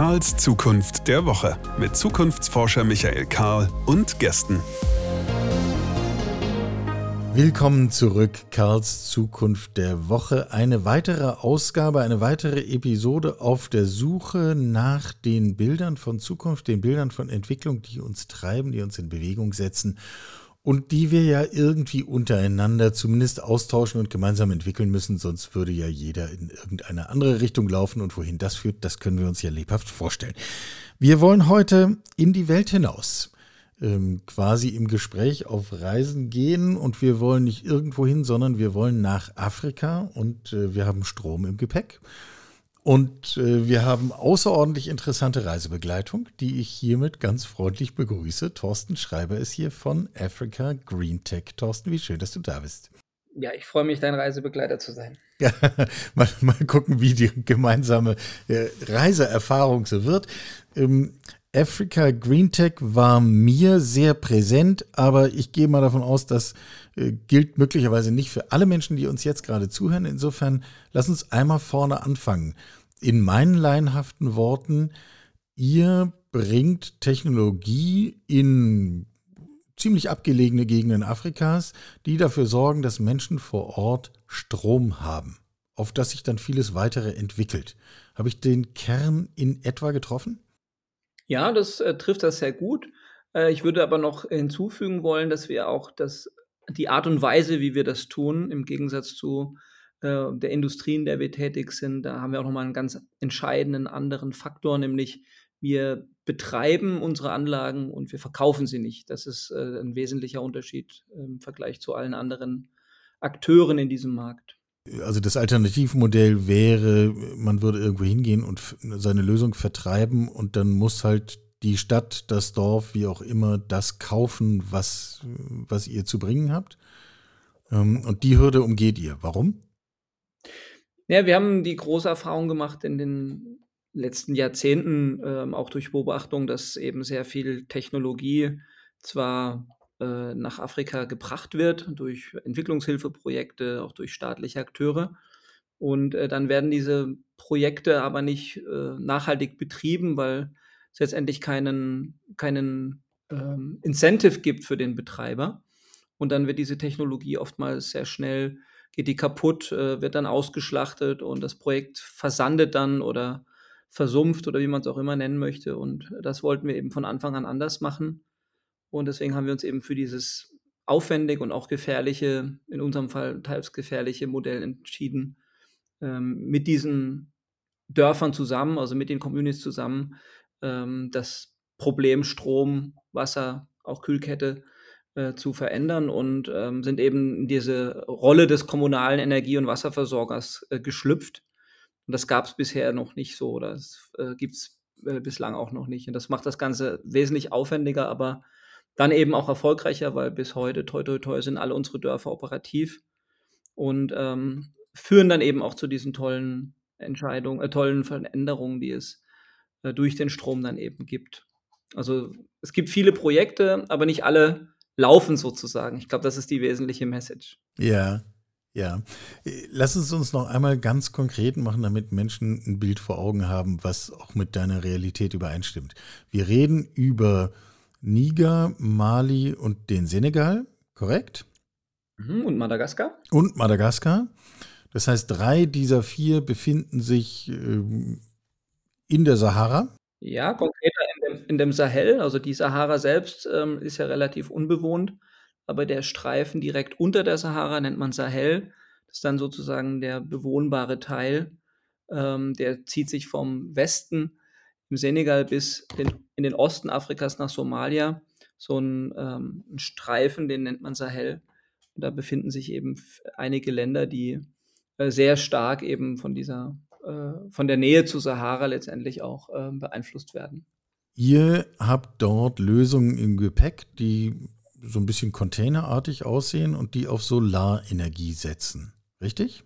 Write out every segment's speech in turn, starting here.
Karls Zukunft der Woche mit Zukunftsforscher Michael Karl und Gästen. Willkommen zurück, Karls Zukunft der Woche. Eine weitere Ausgabe, eine weitere Episode auf der Suche nach den Bildern von Zukunft, den Bildern von Entwicklung, die uns treiben, die uns in Bewegung setzen und die wir ja irgendwie untereinander zumindest austauschen und gemeinsam entwickeln müssen, sonst würde ja jeder in irgendeine andere Richtung laufen und wohin das führt, das können wir uns ja lebhaft vorstellen. Wir wollen heute in die Welt hinaus ähm, quasi im Gespräch auf Reisen gehen und wir wollen nicht irgendwo hin, sondern wir wollen nach Afrika und äh, wir haben Strom im Gepäck. Und äh, wir haben außerordentlich interessante Reisebegleitung, die ich hiermit ganz freundlich begrüße. Thorsten Schreiber ist hier von Africa Green Tech. Thorsten, wie schön, dass du da bist. Ja, ich freue mich, dein Reisebegleiter zu sein. Ja, mal, mal gucken, wie die gemeinsame äh, Reiseerfahrung so wird. Ähm, Africa Green Tech war mir sehr präsent, aber ich gehe mal davon aus, das äh, gilt möglicherweise nicht für alle Menschen, die uns jetzt gerade zuhören. Insofern lass uns einmal vorne anfangen. In meinen laienhaften Worten, ihr bringt Technologie in ziemlich abgelegene Gegenden Afrikas, die dafür sorgen, dass Menschen vor Ort Strom haben, auf das sich dann vieles weitere entwickelt. Habe ich den Kern in etwa getroffen? Ja, das äh, trifft das sehr gut. Äh, ich würde aber noch hinzufügen wollen, dass wir auch das, die Art und Weise, wie wir das tun, im Gegensatz zu äh, der Industrie, in der wir tätig sind, da haben wir auch nochmal einen ganz entscheidenden anderen Faktor, nämlich wir betreiben unsere Anlagen und wir verkaufen sie nicht. Das ist äh, ein wesentlicher Unterschied im Vergleich zu allen anderen Akteuren in diesem Markt. Also das Alternativmodell wäre, man würde irgendwo hingehen und seine Lösung vertreiben und dann muss halt die Stadt, das Dorf, wie auch immer, das kaufen, was, was ihr zu bringen habt. Ähm, und die Hürde umgeht ihr. Warum? Ja, wir haben die große Erfahrung gemacht in den letzten Jahrzehnten, ähm, auch durch Beobachtung, dass eben sehr viel Technologie zwar äh, nach Afrika gebracht wird, durch Entwicklungshilfeprojekte, auch durch staatliche Akteure. Und äh, dann werden diese Projekte aber nicht äh, nachhaltig betrieben, weil es letztendlich keinen, keinen ähm, Incentive gibt für den Betreiber. Und dann wird diese Technologie oftmals sehr schnell, geht die kaputt, äh, wird dann ausgeschlachtet und das Projekt versandet dann oder versumpft oder wie man es auch immer nennen möchte. Und das wollten wir eben von Anfang an anders machen. Und deswegen haben wir uns eben für dieses aufwendig und auch gefährliche, in unserem Fall teils gefährliche Modell entschieden, ähm, mit diesen Dörfern zusammen, also mit den Communities zusammen, ähm, das Problem Strom, Wasser, auch Kühlkette äh, zu verändern und ähm, sind eben in diese Rolle des kommunalen Energie- und Wasserversorgers äh, geschlüpft. Und das gab es bisher noch nicht so, oder äh, gibt es äh, bislang auch noch nicht. Und das macht das Ganze wesentlich aufwendiger, aber dann eben auch erfolgreicher, weil bis heute, toi, toi, toi, sind alle unsere Dörfer operativ und ähm, führen dann eben auch zu diesen tollen Entscheidungen, äh, tollen Veränderungen, die es äh, durch den Strom dann eben gibt. Also es gibt viele Projekte, aber nicht alle laufen sozusagen. Ich glaube, das ist die wesentliche Message. Ja, ja. Lass uns uns noch einmal ganz konkret machen, damit Menschen ein Bild vor Augen haben, was auch mit deiner Realität übereinstimmt. Wir reden über Niger, Mali und den Senegal, korrekt? Mhm, und Madagaskar? Und Madagaskar. Das heißt, drei dieser vier befinden sich ähm, in der Sahara. Ja, konkreter in dem, in dem Sahel. Also die Sahara selbst ähm, ist ja relativ unbewohnt, aber der Streifen direkt unter der Sahara nennt man Sahel. Das ist dann sozusagen der bewohnbare Teil. Ähm, der zieht sich vom Westen im Senegal bis in, in den Osten Afrikas nach Somalia so ein, ähm, ein, Streifen, den nennt man Sahel. Und da befinden sich eben einige Länder, die äh, sehr stark eben von dieser, von der Nähe zu Sahara letztendlich auch äh, beeinflusst werden. Ihr habt dort Lösungen im Gepäck, die so ein bisschen containerartig aussehen und die auf Solarenergie setzen, richtig?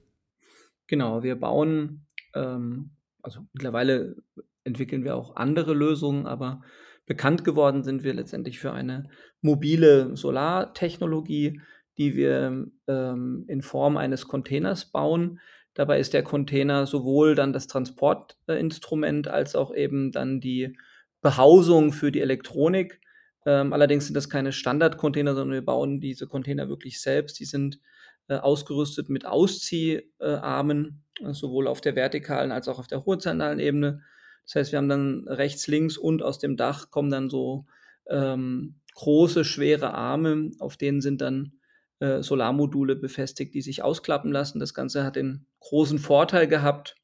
Genau, wir bauen, ähm, also mittlerweile entwickeln wir auch andere Lösungen, aber bekannt geworden sind wir letztendlich für eine mobile Solartechnologie, die wir ähm, in Form eines Containers bauen, Dabei ist der Container sowohl dann das Transportinstrument als auch eben dann die Behausung für die Elektronik. Ähm, allerdings sind das keine Standard-Container, sondern wir bauen diese Container wirklich selbst. Die sind äh, ausgerüstet mit Auszieharmen, äh, sowohl auf der vertikalen als auch auf der horizontalen Ebene. Das heißt, wir haben dann rechts, links und aus dem Dach kommen dann so ähm, große, schwere Arme, auf denen sind dann äh, Solarmodule befestigt, die sich ausklappen lassen. Das Ganze hat den großen Vorteil gehabt,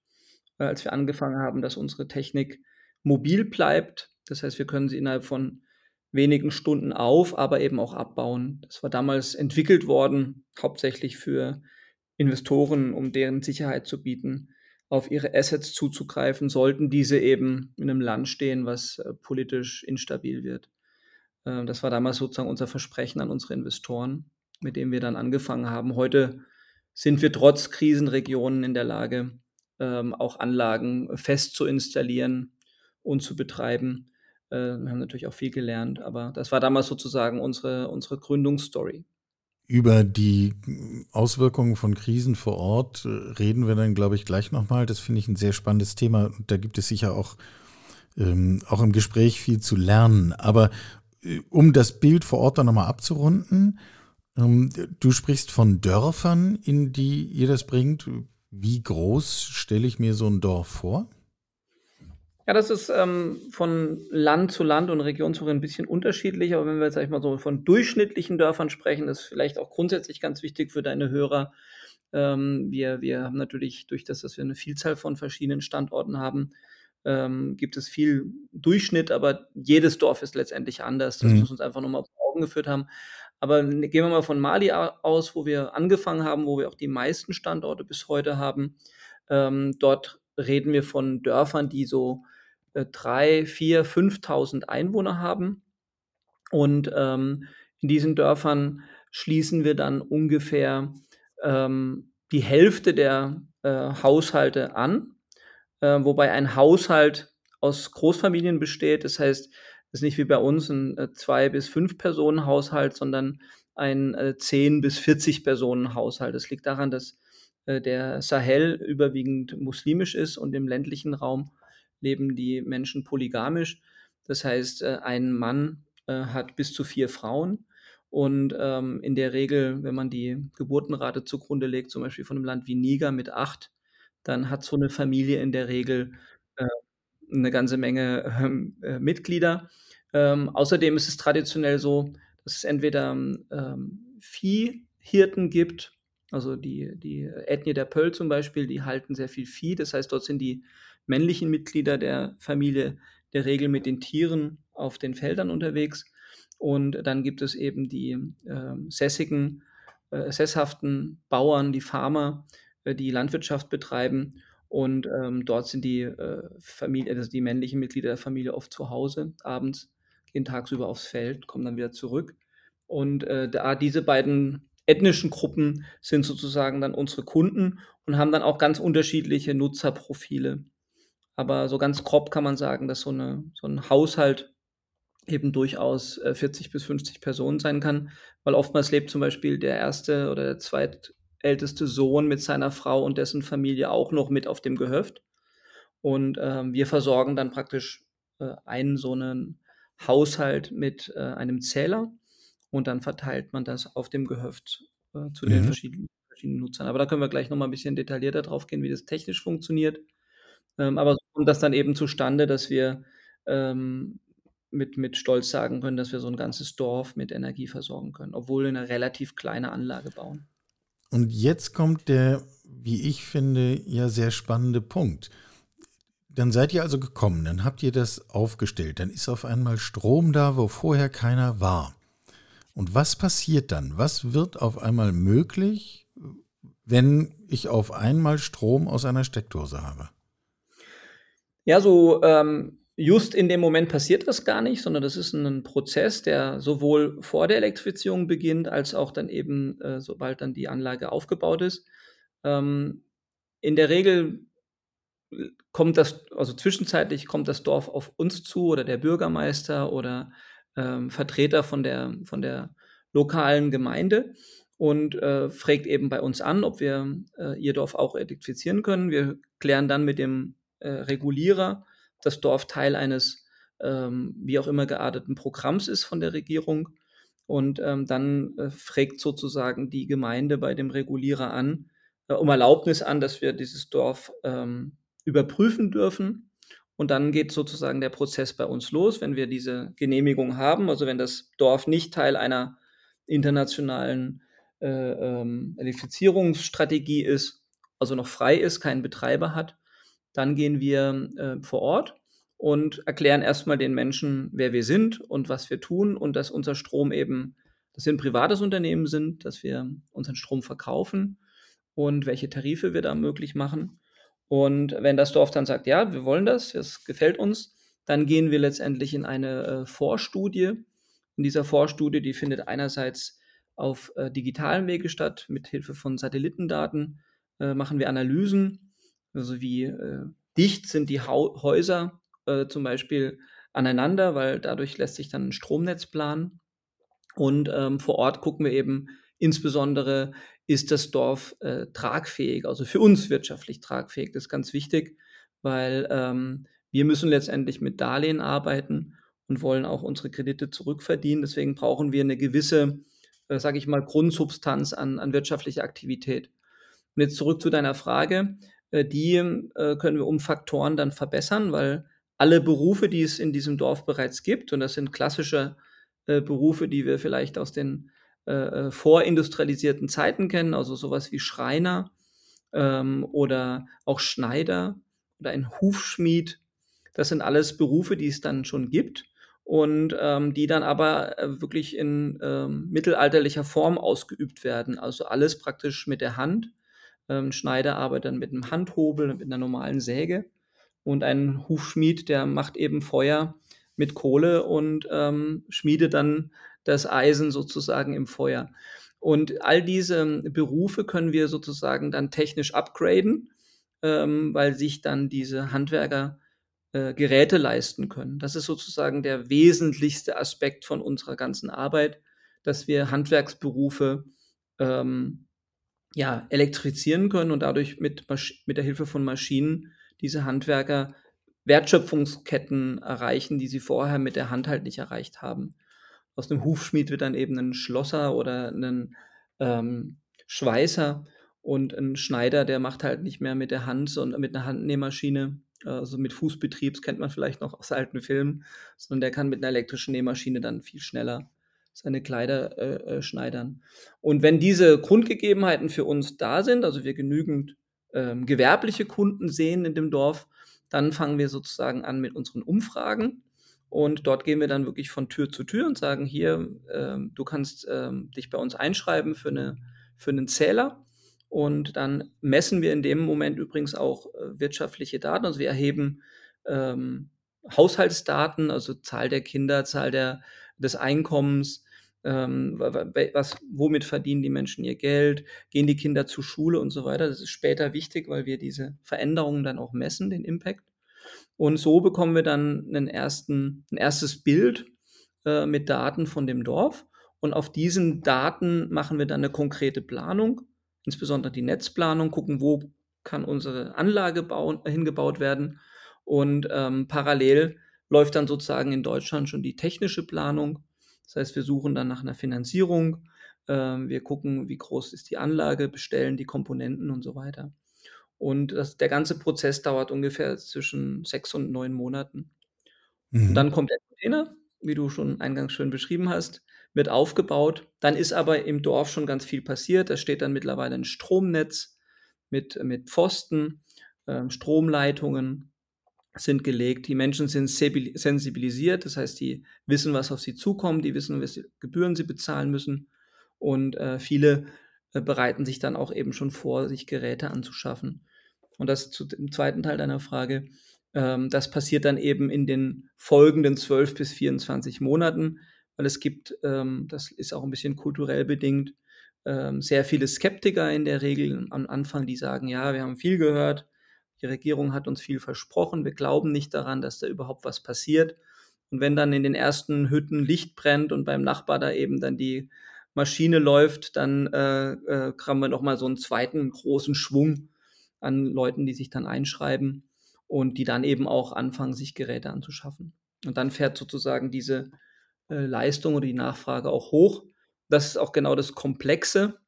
äh, als wir angefangen haben, dass unsere Technik mobil bleibt. Das heißt, wir können sie innerhalb von wenigen Stunden auf, aber eben auch abbauen. Das war damals entwickelt worden, hauptsächlich für Investoren, um deren Sicherheit zu bieten, auf ihre Assets zuzugreifen, sollten diese eben in einem Land stehen, was äh, politisch instabil wird. Äh, das war damals sozusagen unser Versprechen an unsere Investoren, mit dem wir dann angefangen haben. Heute sind wir trotz Krisenregionen in der Lage, ähm, auch Anlagen fest zu installieren und zu betreiben. Äh, wir haben natürlich auch viel gelernt, aber das war damals sozusagen unsere, unsere Gründungsstory. Über die Auswirkungen von Krisen vor Ort äh, reden wir dann, glaube ich, gleich nochmal. Das finde ich ein sehr spannendes Thema. Da gibt es sicher auch, ähm, auch im Gespräch viel zu lernen. Aber äh, um das Bild vor Ort dann nochmal abzurunden, du sprichst von Dörfern, in die ihr das bringt. Wie groß stelle ich mir so ein Dorf vor? Ja, das ist ähm, von Land zu Land und Region zu Region ein bisschen unterschiedlich, aber wenn wir jetzt sag ich mal so von durchschnittlichen Dörfern sprechen, ist vielleicht auch grundsätzlich ganz wichtig für deine Hörer. Ähm, wir, wir haben natürlich durch das, dass wir eine Vielzahl von verschiedenen Standorten haben, ähm, gibt es viel Durchschnitt, aber jedes Dorf ist letztendlich anders. Das mhm. muss uns einfach nochmal vor Augen geführt haben. Aber gehen wir mal von Mali aus, wo wir angefangen haben, wo wir auch die meisten Standorte bis heute haben. Ähm, dort reden wir von Dörfern, die so äh, 3, 4, 5.000 Einwohner haben. Und ähm, in diesen Dörfern schließen wir dann ungefähr ähm, die Hälfte der äh, Haushalte an, äh, wobei ein Haushalt aus Großfamilien besteht. Das heißt, ist nicht wie bei uns ein äh, zwei bis fünf Personen Haushalt, sondern ein äh, 10 bis 40 Personen Haushalt. Das liegt daran, dass äh, der Sahel überwiegend muslimisch ist und im ländlichen Raum leben die Menschen polygamisch. Das heißt, äh, ein Mann äh, hat bis zu vier Frauen. Und ähm, in der Regel, wenn man die Geburtenrate zugrunde legt, zum Beispiel von einem Land wie Niger mit acht, dann hat so eine Familie in der Regel eine ganze Menge ähm, äh, Mitglieder. Ähm, außerdem ist es traditionell so, dass es entweder ähm, Viehhirten gibt also die, die Ethnie der Pöll zum Beispiel, die halten sehr viel Vieh. Das heißt, dort sind die männlichen Mitglieder der Familie der Regel mit den Tieren auf den Feldern unterwegs. Und dann gibt es eben die äh, sässigen, äh, sesshaften Bauern, die Farmer, äh, die Landwirtschaft betreiben. Und ähm, dort sind die äh, Familie, also die männlichen Mitglieder der Familie oft zu Hause abends, gehen tagsüber aufs Feld, kommen dann wieder zurück. Und äh, da diese beiden ethnischen Gruppen sind sozusagen dann unsere Kunden und haben dann auch ganz unterschiedliche Nutzerprofile. Aber so ganz grob kann man sagen, dass so, eine, so ein Haushalt eben durchaus 40 äh, bis 50 Personen sein kann, weil oftmals lebt zum Beispiel der erste oder der zweitälteste Sohn mit seiner Frau und dessen Familie auch noch mit auf dem Gehöft. Und ähm, wir versorgen dann praktisch äh, einen so einen Haushalt mit äh, einem Zähler und dann verteilt man das auf dem Gehöft äh, zu den mhm. verschiedenen, verschiedenen Nutzern. Aber da können wir gleich nochmal ein bisschen detaillierter drauf gehen, wie das technisch funktioniert. Ähm, aber so kommt das dann eben zustande, dass wir ähm, mit, mit Stolz sagen können, dass wir so ein ganzes Dorf mit Energie versorgen können, obwohl wir eine relativ kleine Anlage bauen. Und jetzt kommt der, wie ich finde, ja sehr spannende Punkt. Dann seid ihr also gekommen, dann habt ihr das aufgestellt, dann ist auf einmal Strom da, wo vorher keiner war. Und was passiert dann? Was wird auf einmal möglich, wenn ich auf einmal Strom aus einer Steckdose habe? Ja, so ähm, just in dem Moment passiert das gar nicht, sondern das ist ein Prozess, der sowohl vor der Elektrifizierung beginnt, als auch dann eben, äh, sobald dann die Anlage aufgebaut ist. Ähm, in der Regel kommt das, also zwischenzeitlich kommt das Dorf auf uns zu oder der Bürgermeister oder ähm, Vertreter von der, von der lokalen Gemeinde. und äh, fragt eben bei uns an, ob wir äh, ihr Dorf auch elektrifizieren können. Wir klären dann mit dem äh, Regulierer, das Dorf Teil eines ähm, wie auch immer gearteten Programms ist von der Regierung. Und ähm, dann äh, fragt sozusagen die Gemeinde bei dem Regulierer an, äh, um Erlaubnis an, dass wir dieses Dorf ähm, überprüfen dürfen. Und dann geht sozusagen der Prozess bei uns los, wenn wir diese Genehmigung haben, also wenn das Dorf nicht Teil einer internationalen äh, ähm, Elektrifizierungsstrategie ist, also noch frei ist, keinen Betreiber hat, dann gehen wir äh, vor Ort und erklären erstmal den Menschen, wer wir sind und was wir tun und dass unser Strom eben, dass wir ein privates Unternehmen sind, dass wir unseren Strom verkaufen und welche Tarife wir da möglich machen. Und wenn das Dorf dann sagt, ja, wir wollen das, das gefällt uns, dann gehen wir letztendlich in eine äh, Vorstudie. In dieser Vorstudie, die findet einerseits auf äh, digitalen Wege statt, mit Hilfe von Satellitendaten äh, machen wir Analysen, also wie äh, dicht sind die ha Häuser äh, zum Beispiel aneinander, weil dadurch lässt sich dann ein Stromnetz planen. Und ähm, vor Ort gucken wir eben insbesondere, ist das Dorf äh, tragfähig, also für uns wirtschaftlich tragfähig. Das ist ganz wichtig, weil ähm, wir müssen letztendlich mit Darlehen arbeiten und wollen auch unsere Kredite zurückverdienen. Deswegen brauchen wir eine gewisse, äh, sage ich mal, Grundsubstanz an, an wirtschaftlicher Aktivität. Und jetzt zurück zu deiner Frage. Äh, die äh, können wir um Faktoren dann verbessern, weil alle Berufe, die es in diesem Dorf bereits gibt, und das sind klassische äh, Berufe, die wir vielleicht aus den vorindustrialisierten Zeiten kennen, also sowas wie Schreiner ähm, oder auch Schneider oder ein Hufschmied. Das sind alles Berufe, die es dann schon gibt und ähm, die dann aber wirklich in ähm, mittelalterlicher Form ausgeübt werden. Also alles praktisch mit der Hand. Ähm, Schneider arbeitet dann mit einem Handhobel, mit einer normalen Säge. Und ein Hufschmied, der macht eben Feuer mit Kohle und ähm, schmiedet dann das Eisen sozusagen im Feuer. Und all diese Berufe können wir sozusagen dann technisch upgraden, ähm, weil sich dann diese Handwerker äh, Geräte leisten können. Das ist sozusagen der wesentlichste Aspekt von unserer ganzen Arbeit, dass wir Handwerksberufe ähm, ja, elektrifizieren können und dadurch mit, mit der Hilfe von Maschinen diese Handwerker Wertschöpfungsketten erreichen, die sie vorher mit der Hand halt nicht erreicht haben. Aus einem Hufschmied wird dann eben ein Schlosser oder ein ähm, Schweißer und ein Schneider, der macht halt nicht mehr mit der Hand, sondern mit einer Handnähmaschine, also mit Fußbetrieb, das kennt man vielleicht noch aus alten Filmen, sondern der kann mit einer elektrischen Nähmaschine dann viel schneller seine Kleider äh, äh schneidern. Und wenn diese Grundgegebenheiten für uns da sind, also wir genügend ähm, gewerbliche Kunden sehen in dem Dorf, dann fangen wir sozusagen an mit unseren Umfragen. Und dort gehen wir dann wirklich von Tür zu Tür und sagen, hier, ähm, du kannst ähm, dich bei uns einschreiben für, eine, für einen Zähler. Und dann messen wir in dem Moment übrigens auch äh, wirtschaftliche Daten. Also wir erheben ähm, Haushaltsdaten, also Zahl der Kinder, Zahl der, des Einkommens, ähm, was, womit verdienen die Menschen ihr Geld, gehen die Kinder zur Schule und so weiter. Das ist später wichtig, weil wir diese Veränderungen dann auch messen, den Impact. Und so bekommen wir dann einen ersten, ein erstes Bild äh, mit Daten von dem Dorf. Und auf diesen Daten machen wir dann eine konkrete Planung, insbesondere die Netzplanung, gucken, wo kann unsere Anlage bauen, hingebaut werden. Und ähm, parallel läuft dann sozusagen in Deutschland schon die technische Planung das heißt, wir suchen dann nach einer Finanzierung, ähm, wir gucken, wie groß ist die Anlage, bestellen die Komponenten und so weiter. Und das, der ganze Prozess dauert ungefähr zwischen sechs und neun Monaten. Mhm. Und dann kommt der Container, wie du schon eingangs schön beschrieben hast, wird aufgebaut. Dann ist aber im Dorf schon ganz viel passiert. Da steht dann mittlerweile ein Stromnetz mit, mit Pfosten, äh, Stromleitungen, sind gelegt. Die Menschen sind sensibilisiert, das heißt, die wissen, was auf sie zukommt, die wissen, welche Gebühren sie bezahlen müssen. Und äh, viele äh, bereiten sich dann auch eben schon vor, sich Geräte anzuschaffen. Und das zu dem zweiten Teil deiner Frage. Ähm, das passiert dann eben in den folgenden 12 bis 24 Monaten, weil es gibt, ähm, das ist auch ein bisschen kulturell bedingt, ähm, sehr viele Skeptiker in der Regel am Anfang, die sagen, ja, wir haben viel gehört, die Regierung hat uns viel versprochen. Wir glauben nicht daran, dass da überhaupt was passiert. Und wenn dann in den ersten Hütten Licht brennt und beim Nachbar da eben dann die Maschine läuft, dann äh, äh, haben wir nochmal so einen zweiten großen Schwung an Leuten, die sich dann einschreiben und die dann eben auch anfangen, sich Geräte anzuschaffen. Und dann fährt sozusagen diese äh, Leistung oder die Nachfrage auch hoch. Das ist auch genau das Komplexe,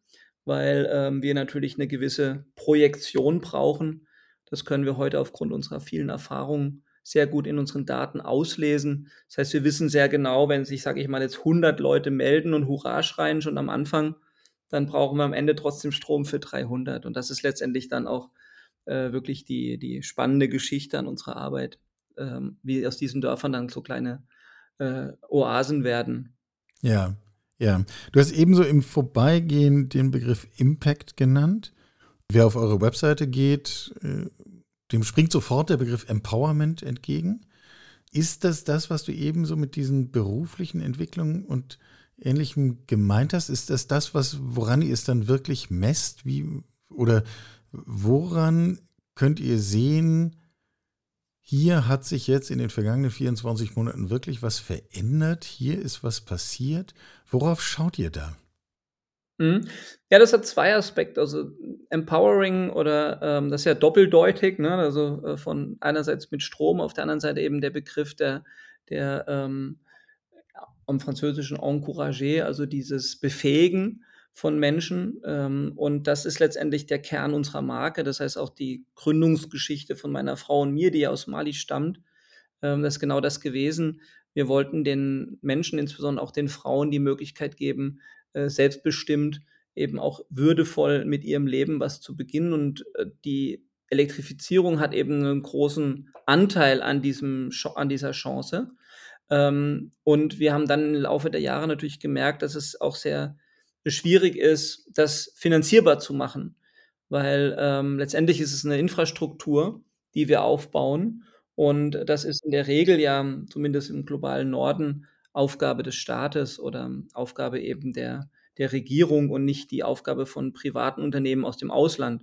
weil ähm, wir natürlich eine gewisse Projektion brauchen. Das können wir heute aufgrund unserer vielen Erfahrungen sehr gut in unseren Daten auslesen. Das heißt, wir wissen sehr genau, wenn sich, sage ich mal, jetzt 100 Leute melden und Hurra schreien schon am Anfang, dann brauchen wir am Ende trotzdem Strom für 300. Und das ist letztendlich dann auch äh, wirklich die, die spannende Geschichte an unserer Arbeit, ähm, wie aus diesen Dörfern dann so kleine äh, Oasen werden. Ja, ja. Du hast ebenso im Vorbeigehen den Begriff Impact genannt. Wer auf eure Webseite geht, äh, dem springt sofort der Begriff Empowerment entgegen. Ist das das, was du ebenso mit diesen beruflichen Entwicklungen und Ähnlichem gemeint hast? Ist das das, was, woran ihr es dann wirklich messt? Wie, oder woran könnt ihr sehen, hier hat sich jetzt in den vergangenen 24 Monaten wirklich was verändert, hier ist was passiert. Worauf schaut ihr da? Mhm. Ja, das hat zwei Aspekte. Also empowering oder ähm, das ist ja doppeldeutig, ne? Also äh, von einerseits mit Strom, auf der anderen Seite eben der Begriff der, der ähm, am Französischen encourager, also dieses Befähigen von Menschen. Ähm, und das ist letztendlich der Kern unserer Marke. Das heißt auch die Gründungsgeschichte von meiner Frau und mir, die ja aus Mali stammt, ähm, das ist genau das gewesen. Wir wollten den Menschen, insbesondere auch den Frauen, die Möglichkeit geben, äh, selbstbestimmt, eben auch würdevoll mit ihrem Leben was zu beginnen. Und äh, die Elektrifizierung hat eben einen großen Anteil an, diesem, an dieser Chance. Ähm, und wir haben dann im Laufe der Jahre natürlich gemerkt, dass es auch sehr schwierig ist, das finanzierbar zu machen, weil ähm, letztendlich ist es eine Infrastruktur, die wir aufbauen. Und das ist in der Regel ja, zumindest im globalen Norden, Aufgabe des Staates oder Aufgabe eben der, der Regierung und nicht die Aufgabe von privaten Unternehmen aus dem Ausland.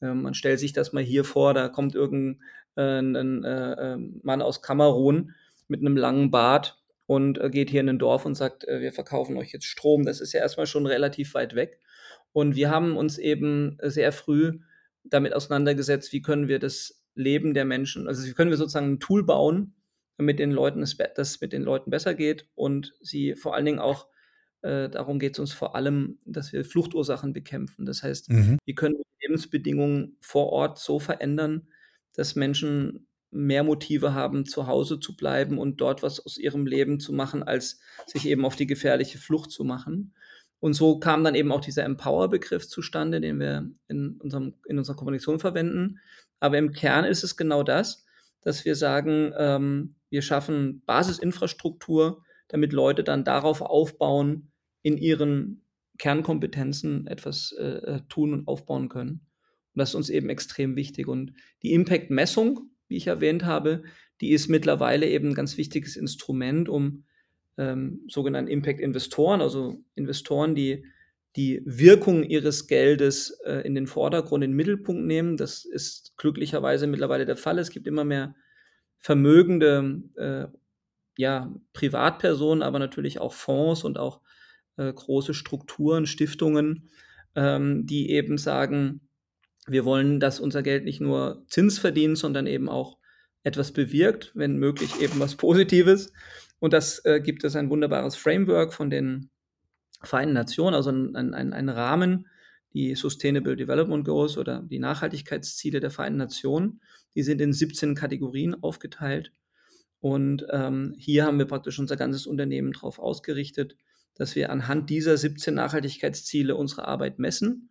Ähm, man stellt sich das mal hier vor, da kommt irgendein äh, äh, Mann aus Kamerun mit einem langen Bart und äh, geht hier in ein Dorf und sagt, äh, wir verkaufen euch jetzt Strom. Das ist ja erstmal schon relativ weit weg. Und wir haben uns eben sehr früh damit auseinandergesetzt, wie können wir das Leben der Menschen, also wie können wir sozusagen ein Tool bauen, damit den Leuten es, das mit den Leuten besser geht und sie vor allen Dingen auch, äh, darum geht es uns vor allem, dass wir Fluchtursachen bekämpfen. Das heißt, mhm. wie können wir Lebensbedingungen vor Ort so verändern, dass Menschen mehr Motive haben, zu Hause zu bleiben und dort was aus ihrem Leben zu machen, als sich eben auf die gefährliche Flucht zu machen. Und so kam dann eben auch dieser Empower-Begriff zustande, den wir in, unserem, in unserer Kommunikation verwenden. Aber im Kern ist es genau das, dass wir sagen, ähm, wir schaffen Basisinfrastruktur, damit Leute dann darauf aufbauen, in ihren Kernkompetenzen etwas äh, äh, tun und aufbauen können. Und das ist uns eben extrem wichtig. Und die Impact-Messung, wie ich erwähnt habe, die ist mittlerweile eben ein ganz wichtiges Instrument, um ähm, sogenannte Impact-Investoren, also Investoren, die die Wirkung ihres Geldes äh, in den Vordergrund, in den Mittelpunkt nehmen. Das ist glücklicherweise mittlerweile der Fall. Es gibt immer mehr vermögende äh, ja, Privatpersonen, aber natürlich auch Fonds und auch äh, große Strukturen, Stiftungen, ähm, die eben sagen, wir wollen, dass unser Geld nicht nur Zins verdient, sondern eben auch etwas bewirkt, wenn möglich eben was Positives. Und das äh, gibt es ein wunderbares Framework von den Vereinten Nationen, also ein, ein, ein Rahmen, die Sustainable Development Goals oder die Nachhaltigkeitsziele der Vereinten Nationen. Die sind in 17 Kategorien aufgeteilt. Und ähm, hier haben wir praktisch unser ganzes Unternehmen darauf ausgerichtet, dass wir anhand dieser 17 Nachhaltigkeitsziele unsere Arbeit messen.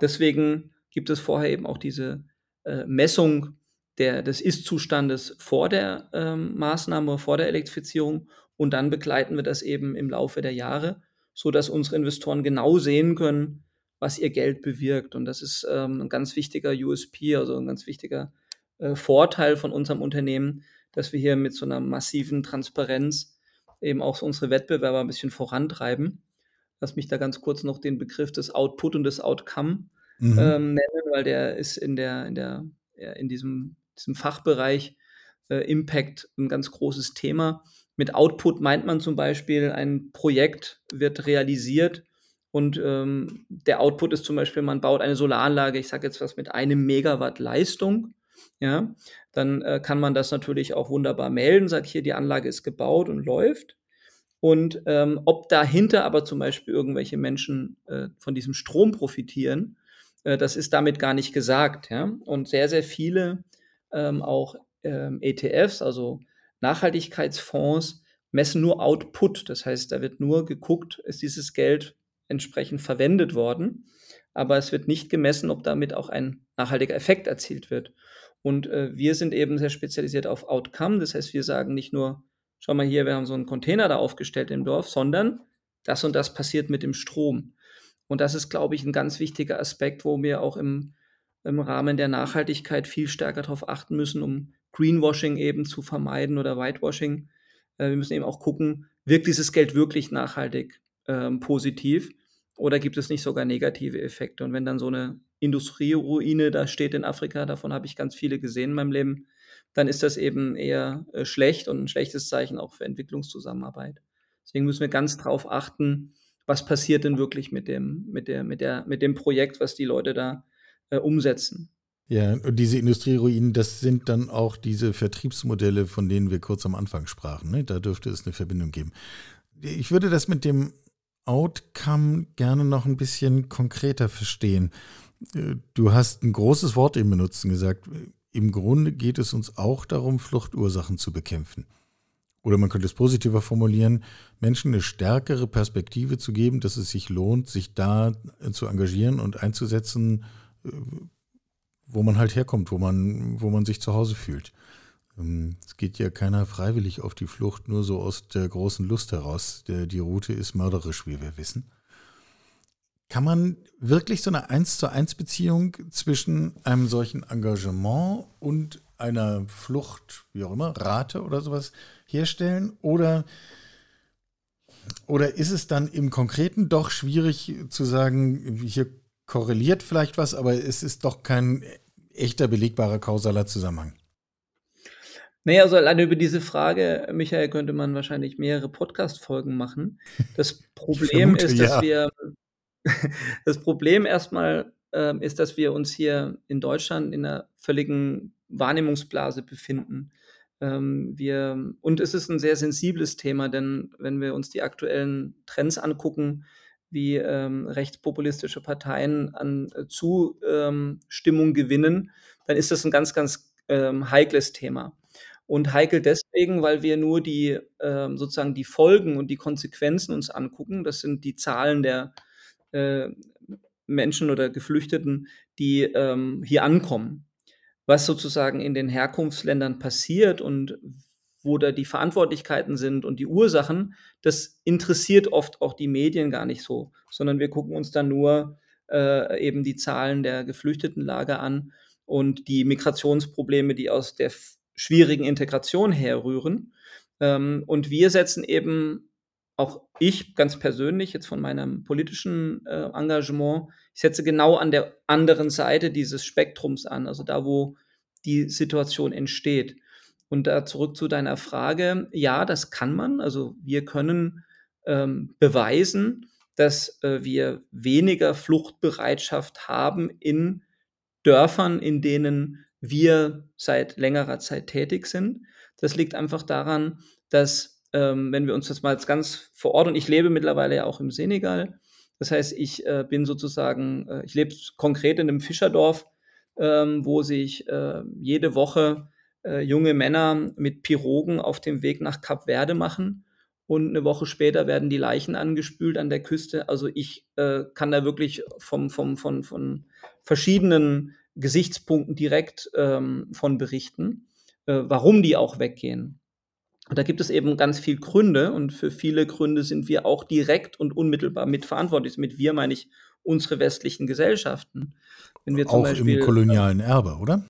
Deswegen gibt es vorher eben auch diese äh, Messung der, des Ist-Zustandes vor der ähm, Maßnahme, vor der Elektrifizierung. Und dann begleiten wir das eben im Laufe der Jahre, sodass unsere Investoren genau sehen können, was ihr Geld bewirkt. Und das ist ähm, ein ganz wichtiger USP, also ein ganz wichtiger äh, Vorteil von unserem Unternehmen, dass wir hier mit so einer massiven Transparenz eben auch so unsere Wettbewerber ein bisschen vorantreiben. Lass mich da ganz kurz noch den Begriff des Output und des Outcome mhm. ähm, nennen, weil der ist in der, in der, in diesem, diesem Fachbereich äh, Impact ein ganz großes Thema. mit Output meint man zum Beispiel, ein Projekt wird realisiert und ähm, der Output ist zum Beispiel, man baut eine Solaranlage, ich sage jetzt was mit einem Megawatt Leistung, ja, dann äh, kann man das natürlich auch wunderbar melden, sagt hier, die Anlage ist gebaut und läuft. Und ähm, ob dahinter aber zum Beispiel irgendwelche Menschen äh, von diesem Strom profitieren, äh, das ist damit gar nicht gesagt. Ja? Und sehr, sehr viele ähm, auch ähm, ETFs, also Nachhaltigkeitsfonds, messen nur Output. Das heißt, da wird nur geguckt, ist dieses Geld entsprechend verwendet worden. Aber es wird nicht gemessen, ob damit auch ein nachhaltiger Effekt erzielt wird. Und äh, wir sind eben sehr spezialisiert auf Outcome. Das heißt, wir sagen nicht nur, schau mal hier, wir haben so einen Container da aufgestellt im Dorf, sondern das und das passiert mit dem Strom. Und das ist, glaube ich, ein ganz wichtiger Aspekt, wo wir auch im, im Rahmen der Nachhaltigkeit viel stärker darauf achten müssen, um Greenwashing eben zu vermeiden oder Whitewashing. Äh, wir müssen eben auch gucken, wirkt dieses Geld wirklich nachhaltig ähm, positiv oder gibt es nicht sogar negative Effekte? Und wenn dann so eine Industrieruine da steht in Afrika, davon habe ich ganz viele gesehen in meinem Leben, dann ist das eben eher äh, schlecht und ein schlechtes Zeichen auch für Entwicklungszusammenarbeit. Deswegen müssen wir ganz drauf achten, was passiert denn wirklich mit dem, mit der, mit der, mit dem Projekt, was die Leute da äh, umsetzen. Ja, und diese Industrieruinen, das sind dann auch diese Vertriebsmodelle, von denen wir kurz am Anfang sprachen. Ne? Da dürfte es eine Verbindung geben. Ich würde das mit dem Outcome gerne noch ein bisschen konkreter verstehen. Äh, du hast ein großes Wort eben benutzt und gesagt, im Grunde geht es uns auch darum, Fluchtursachen zu bekämpfen. Oder man könnte es positiver formulieren, Menschen eine stärkere Perspektive zu geben, dass es sich lohnt, sich da zu engagieren und einzusetzen, äh, wo man halt herkommt, wo man, wo man sich zu Hause fühlt. Ähm, es geht ja keiner freiwillig auf die Flucht, nur so aus der großen Lust heraus. Die Route ist mörderisch, wie wir wissen. Kann man wirklich so eine eins zu eins Beziehung zwischen einem solchen Engagement und einer Flucht, wie auch immer, Rate oder sowas herstellen? Oder, oder ist es dann im Konkreten doch schwierig zu sagen, hier korreliert vielleicht was, aber es ist doch kein echter belegbarer kausaler Zusammenhang? Naja, also alleine über diese Frage, Michael, könnte man wahrscheinlich mehrere Podcast-Folgen machen. Das Problem vermute, ist, dass ja. wir das Problem erstmal äh, ist, dass wir uns hier in Deutschland in einer völligen Wahrnehmungsblase befinden. Ähm, wir, und es ist ein sehr sensibles Thema, denn wenn wir uns die aktuellen Trends angucken, wie ähm, rechtspopulistische Parteien an äh, Zustimmung gewinnen, dann ist das ein ganz, ganz ähm, heikles Thema. Und heikel deswegen, weil wir nur die ähm, sozusagen die Folgen und die Konsequenzen uns angucken. Das sind die Zahlen der äh, Menschen oder Geflüchteten, die ähm, hier ankommen. Was sozusagen in den Herkunftsländern passiert und wo da die Verantwortlichkeiten sind und die Ursachen, das interessiert oft auch die Medien gar nicht so, sondern wir gucken uns dann nur äh, eben die Zahlen der Geflüchtetenlager an und die Migrationsprobleme, die aus der schwierigen Integration herrühren. Ähm, und wir setzen eben auch ich ganz persönlich jetzt von meinem politischen äh, Engagement, ich setze genau an der anderen Seite dieses Spektrums an, also da, wo die Situation entsteht. Und da zurück zu deiner Frage, ja, das kann man. Also wir können ähm, beweisen, dass äh, wir weniger Fluchtbereitschaft haben in Dörfern, in denen wir seit längerer Zeit tätig sind. Das liegt einfach daran, dass ähm, wenn wir uns das mal jetzt ganz vor Ort und ich lebe mittlerweile ja auch im Senegal. Das heißt, ich äh, bin sozusagen, äh, ich lebe konkret in einem Fischerdorf, ähm, wo sich äh, jede Woche äh, junge Männer mit Pirogen auf dem Weg nach Kap Verde machen und eine Woche später werden die Leichen angespült an der Küste. Also ich äh, kann da wirklich vom, vom, von, von verschiedenen Gesichtspunkten direkt ähm, von berichten, äh, warum die auch weggehen. Und da gibt es eben ganz viel Gründe und für viele Gründe sind wir auch direkt und unmittelbar mitverantwortlich. Mit wir meine ich unsere westlichen Gesellschaften. Wenn wir zum auch Beispiel, im kolonialen Erbe, oder?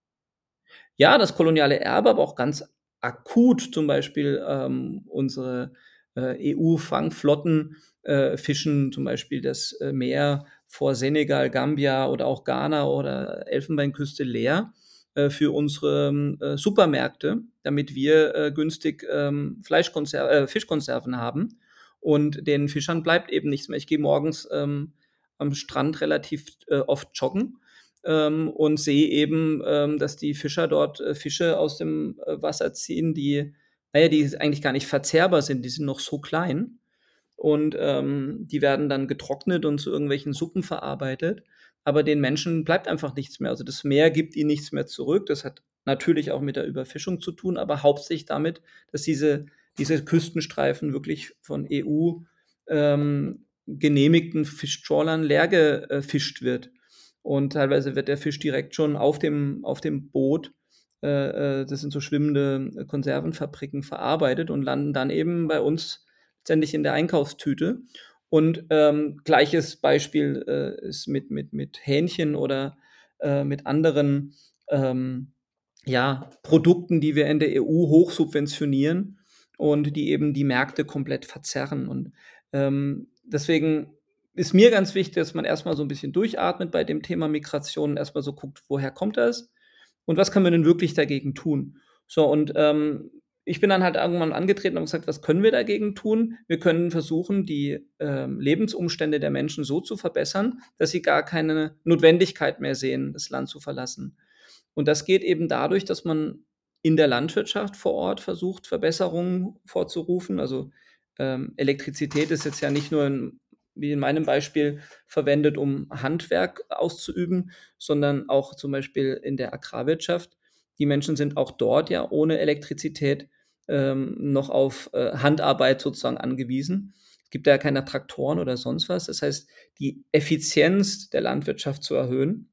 Ja, das koloniale Erbe, aber auch ganz akut zum Beispiel ähm, unsere äh, EU-Fangflotten äh, fischen zum Beispiel das äh, Meer vor Senegal, Gambia oder auch Ghana oder Elfenbeinküste leer äh, für unsere äh, Supermärkte, damit wir äh, günstig ähm, Fleischkonser äh, Fischkonserven haben. Und den Fischern bleibt eben nichts mehr. Ich gehe morgens ähm, am Strand relativ äh, oft joggen ähm, und sehe eben, ähm, dass die Fischer dort äh, Fische aus dem Wasser ziehen, die, naja, die eigentlich gar nicht verzehrbar sind, die sind noch so klein. Und ähm, die werden dann getrocknet und zu irgendwelchen Suppen verarbeitet. Aber den Menschen bleibt einfach nichts mehr. Also das Meer gibt ihnen nichts mehr zurück. Das hat natürlich auch mit der Überfischung zu tun, aber hauptsächlich damit, dass diese, diese Küstenstreifen wirklich von EU ähm, genehmigten Fischtrawlern leer gefischt wird. Und teilweise wird der Fisch direkt schon auf dem, auf dem Boot, äh, äh, das sind so schwimmende Konservenfabriken, verarbeitet und landen dann eben bei uns letztendlich in der Einkaufstüte. Und ähm, gleiches Beispiel äh, ist mit, mit, mit Hähnchen oder äh, mit anderen ähm, ja, Produkten, die wir in der EU hochsubventionieren und die eben die Märkte komplett verzerren. Und ähm, deswegen ist mir ganz wichtig, dass man erstmal so ein bisschen durchatmet bei dem Thema Migration, erstmal so guckt, woher kommt das und was kann man denn wirklich dagegen tun. So, und ähm, ich bin dann halt irgendwann angetreten und gesagt, was können wir dagegen tun? Wir können versuchen, die äh, Lebensumstände der Menschen so zu verbessern, dass sie gar keine Notwendigkeit mehr sehen, das Land zu verlassen. Und das geht eben dadurch, dass man in der Landwirtschaft vor Ort versucht, Verbesserungen vorzurufen. Also ähm, Elektrizität ist jetzt ja nicht nur ein wie in meinem Beispiel, verwendet, um Handwerk auszuüben, sondern auch zum Beispiel in der Agrarwirtschaft. Die Menschen sind auch dort ja ohne Elektrizität ähm, noch auf äh, Handarbeit sozusagen angewiesen. Es gibt ja keine Traktoren oder sonst was. Das heißt, die Effizienz der Landwirtschaft zu erhöhen,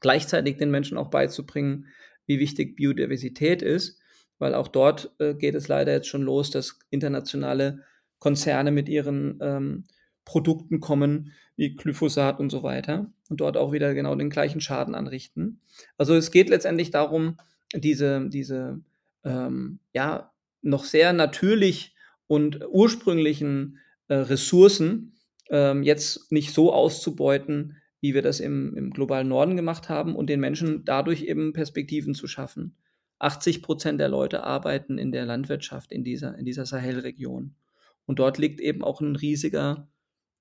gleichzeitig den Menschen auch beizubringen, wie wichtig Biodiversität ist, weil auch dort äh, geht es leider jetzt schon los, dass internationale Konzerne mit ihren ähm, Produkten kommen, wie Glyphosat und so weiter, und dort auch wieder genau den gleichen Schaden anrichten. Also es geht letztendlich darum, diese, diese ähm, ja, noch sehr natürlich und ursprünglichen äh, Ressourcen ähm, jetzt nicht so auszubeuten, wie wir das im, im globalen Norden gemacht haben und den Menschen dadurch eben Perspektiven zu schaffen. 80 Prozent der Leute arbeiten in der Landwirtschaft in dieser, in dieser Sahelregion. Und dort liegt eben auch ein riesiger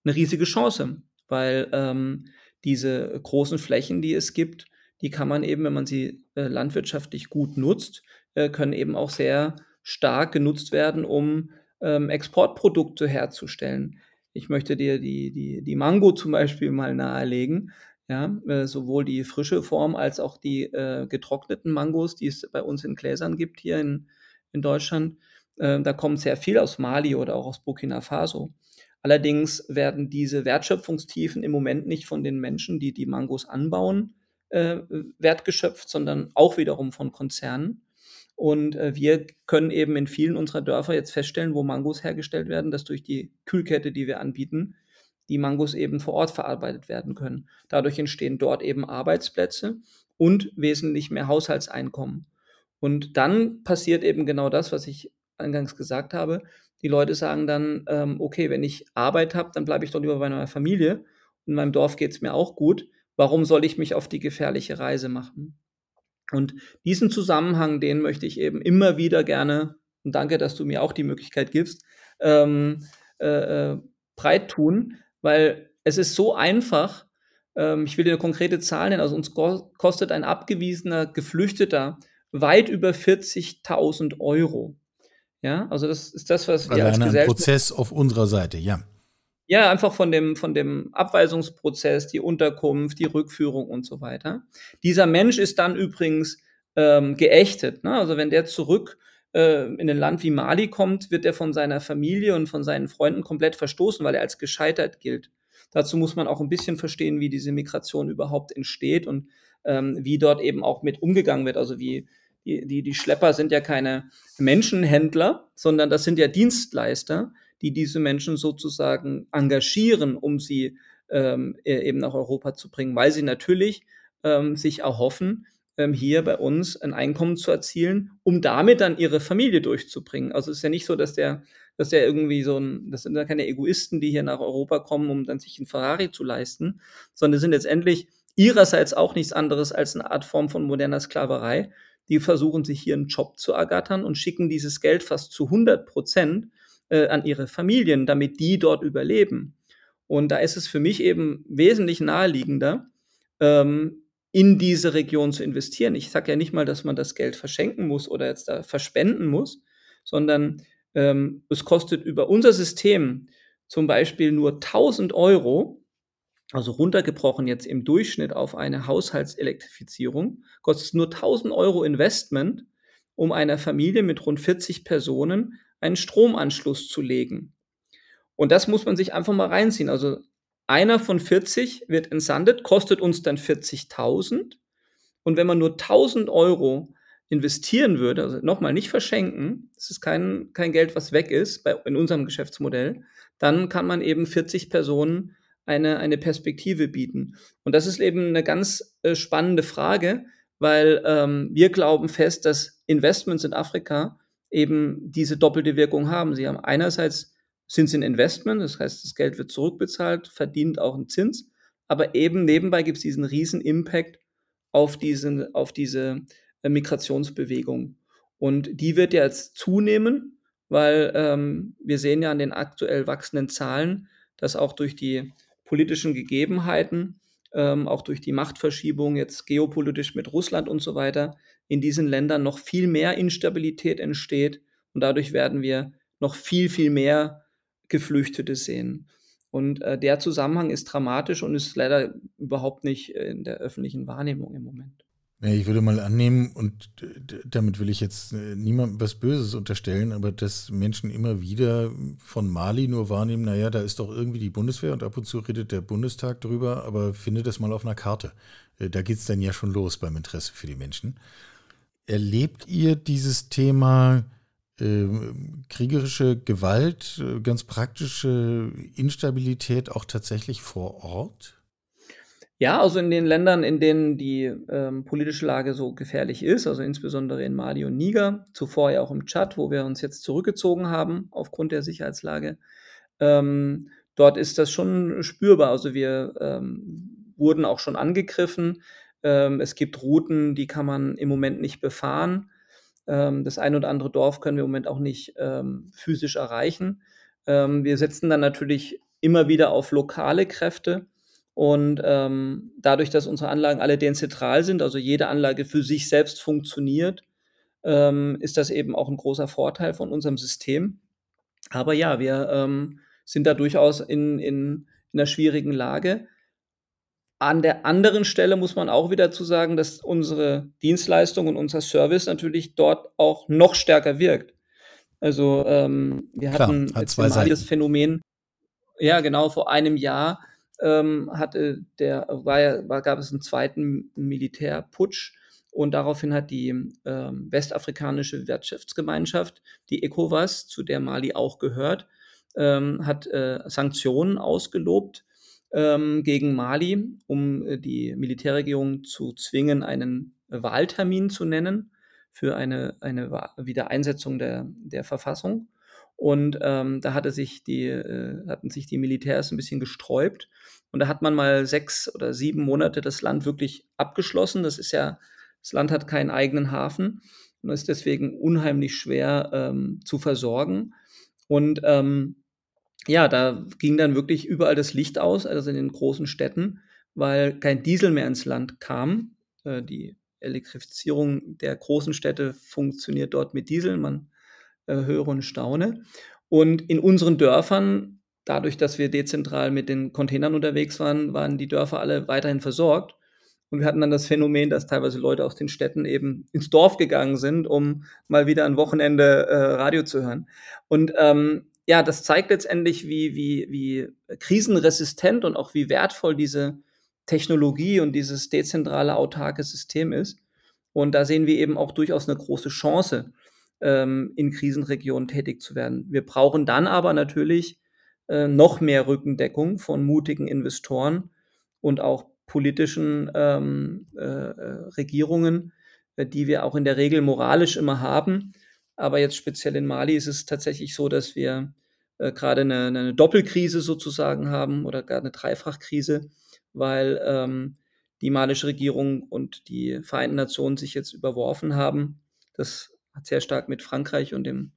eine riesige Chance, weil ähm, diese großen Flächen, die es gibt, die kann man eben, wenn man sie äh, landwirtschaftlich gut nutzt, äh, können eben auch sehr stark genutzt werden, um ähm, Exportprodukte herzustellen. Ich möchte dir die, die, die Mango zum Beispiel mal nahelegen. Ja, äh, sowohl die frische Form als auch die äh, getrockneten Mangos, die es bei uns in Gläsern gibt hier in, in Deutschland. Äh, da kommt sehr viel aus Mali oder auch aus Burkina Faso. Allerdings werden diese Wertschöpfungstiefen im Moment nicht von den Menschen, die die Mangos anbauen, äh, wertgeschöpft, sondern auch wiederum von Konzernen. Und äh, wir können eben in vielen unserer Dörfer jetzt feststellen, wo Mangos hergestellt werden, dass durch die Kühlkette, die wir anbieten, die Mangos eben vor Ort verarbeitet werden können. Dadurch entstehen dort eben Arbeitsplätze und wesentlich mehr Haushaltseinkommen. Und dann passiert eben genau das, was ich eingangs gesagt habe. Die Leute sagen dann, ähm, okay, wenn ich Arbeit habe, dann bleibe ich doch lieber bei meiner Familie. In meinem Dorf geht es mir auch gut. Warum soll ich mich auf die gefährliche Reise machen? Und diesen Zusammenhang, den möchte ich eben immer wieder gerne, und danke, dass du mir auch die Möglichkeit gibst, ähm, äh, äh breit tun, weil es ist so einfach, ähm, ich will dir eine konkrete Zahl nennen, also uns kostet ein abgewiesener Geflüchteter weit über 40.000 Euro. Ja, also das ist das, was wir als Gesellschaft. Ein Prozess auf unserer Seite, ja. Ja, einfach von dem, von dem Abweisungsprozess, die Unterkunft, die Rückführung und so weiter. Dieser Mensch ist dann übrigens ähm, geächtet. Ne? Also wenn der zurück äh, in ein Land wie Mali kommt, wird er von seiner Familie und von seinen Freunden komplett verstoßen, weil er als gescheitert gilt. Dazu muss man auch ein bisschen verstehen, wie diese Migration überhaupt entsteht und ähm, wie dort eben auch mit umgegangen wird. Also wie die, die, die Schlepper sind ja keine Menschenhändler, sondern das sind ja Dienstleister, die diese Menschen sozusagen engagieren, um sie ähm, e, eben nach Europa zu bringen, weil sie natürlich ähm, sich erhoffen, ähm, hier bei uns ein Einkommen zu erzielen, um damit dann ihre Familie durchzubringen. Also es ist ja nicht so, dass der, dass der irgendwie so ein, das sind ja keine Egoisten, die hier nach Europa kommen, um dann sich ein Ferrari zu leisten, sondern sind letztendlich ihrerseits auch nichts anderes als eine Art Form von moderner Sklaverei. Die versuchen sich hier einen Job zu ergattern und schicken dieses Geld fast zu 100 Prozent äh, an ihre Familien, damit die dort überleben. Und da ist es für mich eben wesentlich naheliegender, ähm, in diese Region zu investieren. Ich sage ja nicht mal, dass man das Geld verschenken muss oder jetzt da verspenden muss, sondern ähm, es kostet über unser System zum Beispiel nur 1000 Euro, also runtergebrochen jetzt im Durchschnitt auf eine Haushaltselektrifizierung, kostet es nur 1000 Euro Investment, um einer Familie mit rund 40 Personen einen Stromanschluss zu legen. Und das muss man sich einfach mal reinziehen. Also einer von 40 wird entsandet, kostet uns dann 40.000. Und wenn man nur 1000 Euro investieren würde, also nochmal nicht verschenken, das ist kein, kein Geld, was weg ist bei, in unserem Geschäftsmodell, dann kann man eben 40 Personen eine, eine Perspektive bieten. Und das ist eben eine ganz äh, spannende Frage, weil ähm, wir glauben fest, dass Investments in Afrika eben diese doppelte Wirkung haben. Sie haben einerseits sind es ein Investment, das heißt, das Geld wird zurückbezahlt, verdient auch einen Zins, aber eben nebenbei gibt es diesen riesen Impact auf, diesen, auf diese äh, Migrationsbewegung. Und die wird jetzt zunehmen, weil ähm, wir sehen ja an den aktuell wachsenden Zahlen, dass auch durch die politischen Gegebenheiten, ähm, auch durch die Machtverschiebung jetzt geopolitisch mit Russland und so weiter, in diesen Ländern noch viel mehr Instabilität entsteht und dadurch werden wir noch viel, viel mehr Geflüchtete sehen. Und äh, der Zusammenhang ist dramatisch und ist leider überhaupt nicht äh, in der öffentlichen Wahrnehmung im Moment. Ich würde mal annehmen, und damit will ich jetzt äh, niemandem was Böses unterstellen, aber dass Menschen immer wieder von Mali nur wahrnehmen, naja, da ist doch irgendwie die Bundeswehr und ab und zu redet der Bundestag drüber, aber finde das mal auf einer Karte. Äh, da geht es dann ja schon los beim Interesse für die Menschen. Erlebt ihr dieses Thema äh, kriegerische Gewalt, äh, ganz praktische Instabilität auch tatsächlich vor Ort? Ja, also in den Ländern, in denen die ähm, politische Lage so gefährlich ist, also insbesondere in Mali und Niger, zuvor ja auch im Tschad, wo wir uns jetzt zurückgezogen haben aufgrund der Sicherheitslage, ähm, dort ist das schon spürbar. Also wir ähm, wurden auch schon angegriffen. Ähm, es gibt Routen, die kann man im Moment nicht befahren. Ähm, das ein oder andere Dorf können wir im Moment auch nicht ähm, physisch erreichen. Wir setzen dann natürlich immer wieder auf lokale Kräfte. Und ähm, dadurch, dass unsere Anlagen alle dezentral sind, also jede Anlage für sich selbst funktioniert, ähm, ist das eben auch ein großer Vorteil von unserem System. Aber ja, wir ähm, sind da durchaus in, in, in einer schwierigen Lage. An der anderen Stelle muss man auch wieder zu sagen, dass unsere Dienstleistung und unser Service natürlich dort auch noch stärker wirkt. Also ähm, wir Klar, hatten hat zwei Seiten. das Phänomen, ja genau, vor einem Jahr ähm, hatte der, war, war, gab es einen zweiten Militärputsch und daraufhin hat die ähm, westafrikanische Wirtschaftsgemeinschaft, die ECOWAS, zu der Mali auch gehört, ähm, hat äh, Sanktionen ausgelobt ähm, gegen Mali, um äh, die Militärregierung zu zwingen, einen Wahltermin zu nennen für eine, eine Wiedereinsetzung der, der Verfassung. Und ähm, da hatte sich die, äh, hatten sich die Militärs ein bisschen gesträubt. Und da hat man mal sechs oder sieben Monate das Land wirklich abgeschlossen. Das ist ja, das Land hat keinen eigenen Hafen und ist deswegen unheimlich schwer ähm, zu versorgen. Und ähm, ja, da ging dann wirklich überall das Licht aus, also in den großen Städten, weil kein Diesel mehr ins Land kam. Äh, die Elektrifizierung der großen Städte funktioniert dort mit Diesel, man höre und staune. Und in unseren Dörfern, dadurch, dass wir dezentral mit den Containern unterwegs waren, waren die Dörfer alle weiterhin versorgt. Und wir hatten dann das Phänomen, dass teilweise Leute aus den Städten eben ins Dorf gegangen sind, um mal wieder ein Wochenende äh, Radio zu hören. Und ähm, ja, das zeigt letztendlich, wie, wie, wie krisenresistent und auch wie wertvoll diese Technologie und dieses dezentrale, autarke System ist. Und da sehen wir eben auch durchaus eine große Chance, ähm, in Krisenregionen tätig zu werden. Wir brauchen dann aber natürlich äh, noch mehr Rückendeckung von mutigen Investoren und auch politischen ähm, äh, äh Regierungen, äh, die wir auch in der Regel moralisch immer haben, aber jetzt speziell in Mali ist es tatsächlich so, dass wir äh, gerade eine, eine, Doppelkrise sozusagen haben oder gar eine Dreifachkrise, weil ähm, die malische Regierung und die Vereinten Nationen sich jetzt überworfen haben. Das hat sehr stark mit Frankreich und dem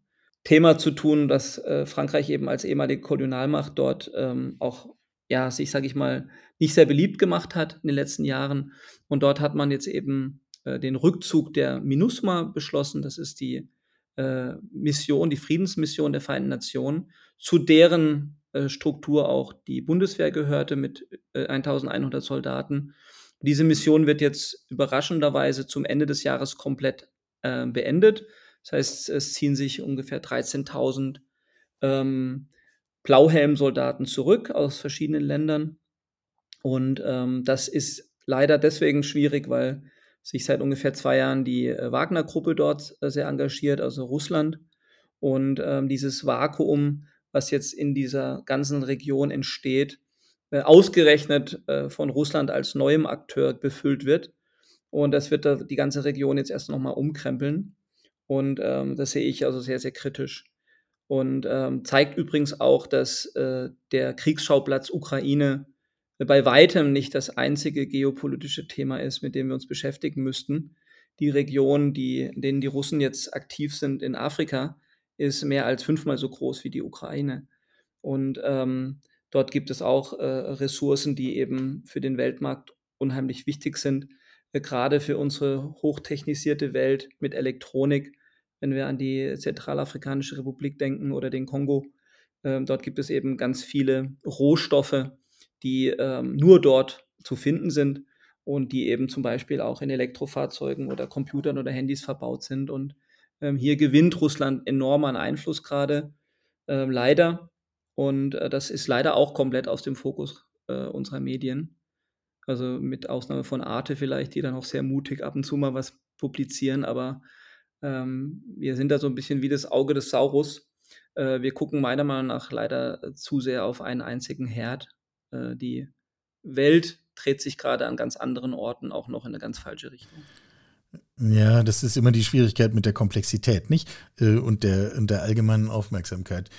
Thema zu tun, dass äh, Frankreich eben als ehemalige Kolonialmacht dort ähm, auch ja, sich, sage ich mal, nicht sehr beliebt gemacht hat in den letzten Jahren. Und dort hat man jetzt eben äh, den Rückzug der MINUSMA beschlossen. Das ist die äh, Mission, die Friedensmission der Vereinten Nationen, zu deren äh, Struktur auch die Bundeswehr gehörte mit 1100 äh, Soldaten. Diese Mission wird jetzt überraschenderweise zum Ende des Jahres komplett äh, beendet. Das heißt, es ziehen sich ungefähr 13.000 ähm, Blauhelm-Soldaten zurück aus verschiedenen Ländern. Und ähm, das ist leider deswegen schwierig, weil sich seit ungefähr zwei Jahren die äh, Wagner-Gruppe dort äh, sehr engagiert, also Russland. Und ähm, dieses Vakuum, was jetzt in dieser ganzen Region entsteht, äh, ausgerechnet äh, von Russland als neuem Akteur befüllt wird. Und das wird da die ganze Region jetzt erst nochmal umkrempeln. Und ähm, das sehe ich also sehr, sehr kritisch. Und ähm, zeigt übrigens auch, dass äh, der Kriegsschauplatz Ukraine bei weitem nicht das einzige geopolitische Thema ist, mit dem wir uns beschäftigen müssten. Die Region, die, in denen die Russen jetzt aktiv sind in Afrika, ist mehr als fünfmal so groß wie die Ukraine. Und ähm, dort gibt es auch äh, Ressourcen, die eben für den Weltmarkt unheimlich wichtig sind, gerade für unsere hochtechnisierte Welt mit Elektronik, wenn wir an die Zentralafrikanische Republik denken oder den Kongo. Ähm, dort gibt es eben ganz viele Rohstoffe, die ähm, nur dort zu finden sind und die eben zum Beispiel auch in Elektrofahrzeugen oder Computern oder Handys verbaut sind. Und ähm, hier gewinnt Russland enorm an Einfluss gerade, äh, leider. Und äh, das ist leider auch komplett aus dem Fokus äh, unserer Medien. Also mit Ausnahme von Arte vielleicht, die dann auch sehr mutig ab und zu mal was publizieren, aber ähm, wir sind da so ein bisschen wie das Auge des Saurus. Äh, wir gucken meiner Meinung nach leider zu sehr auf einen einzigen Herd äh, die Welt dreht sich gerade an ganz anderen Orten auch noch in eine ganz falsche Richtung. Ja, das ist immer die Schwierigkeit mit der Komplexität, nicht? Äh, und der, und der allgemeinen Aufmerksamkeit.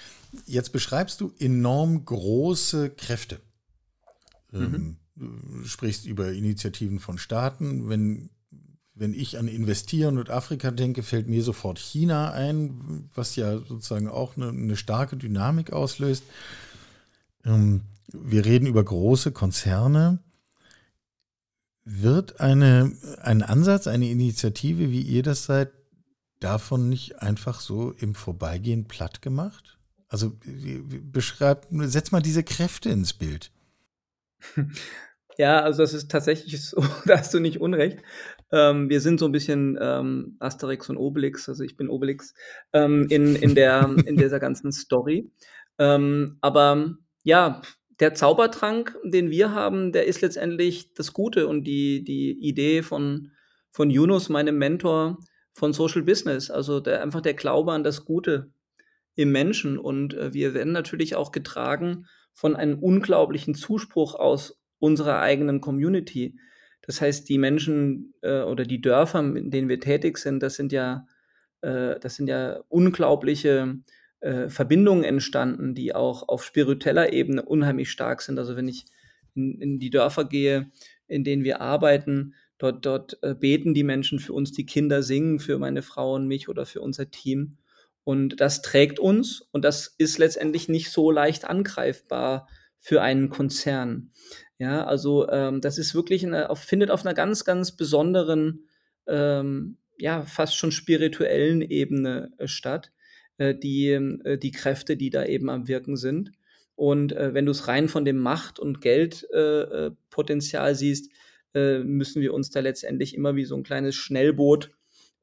Jetzt beschreibst du enorm große Kräfte. Ähm, mhm. Du sprichst über Initiativen von Staaten. Wenn, wenn ich an Investieren und Afrika denke, fällt mir sofort China ein, was ja sozusagen auch eine, eine starke Dynamik auslöst. Ähm, wir reden über große Konzerne. Wird eine, ein Ansatz, eine Initiative, wie ihr das seid, davon nicht einfach so im Vorbeigehen platt gemacht? Also beschreib, setz mal diese Kräfte ins Bild. Ja, also das ist tatsächlich so, da hast du nicht unrecht. Ähm, wir sind so ein bisschen ähm, Asterix und Obelix, also ich bin Obelix, ähm, in, in, der, in dieser ganzen Story. Ähm, aber ja, der Zaubertrank, den wir haben, der ist letztendlich das Gute und die, die Idee von, von Yunus, meinem Mentor von Social Business. Also der, einfach der Glaube an das Gute im Menschen. Und äh, wir werden natürlich auch getragen von einem unglaublichen Zuspruch aus unserer eigenen Community. Das heißt, die Menschen äh, oder die Dörfer, in denen wir tätig sind, das sind ja, äh, das sind ja unglaubliche äh, Verbindungen entstanden, die auch auf spiritueller Ebene unheimlich stark sind. Also wenn ich in, in die Dörfer gehe, in denen wir arbeiten, dort, dort äh, beten die Menschen für uns, die Kinder singen für meine Frau und mich oder für unser Team. Und das trägt uns und das ist letztendlich nicht so leicht angreifbar für einen Konzern. Ja, also ähm, das ist wirklich eine, auf, findet auf einer ganz, ganz besonderen, ähm, ja, fast schon spirituellen Ebene äh, statt. Äh, die, äh, die Kräfte, die da eben am Wirken sind. Und äh, wenn du es rein von dem Macht- und Geldpotenzial siehst, müssen wir uns da letztendlich immer wie so ein kleines Schnellboot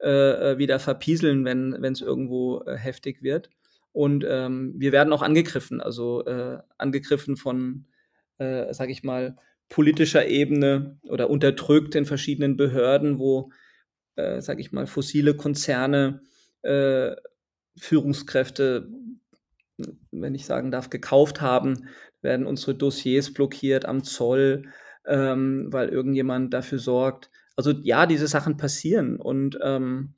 wieder verpieseln, wenn es irgendwo heftig wird. Und ähm, wir werden auch angegriffen, also äh, angegriffen von, äh, sage ich mal, politischer Ebene oder unterdrückt in verschiedenen Behörden, wo, äh, sage ich mal, fossile Konzerne äh, Führungskräfte, wenn ich sagen darf, gekauft haben, werden unsere Dossiers blockiert am Zoll, ähm, weil irgendjemand dafür sorgt. Also ja, diese Sachen passieren und ähm,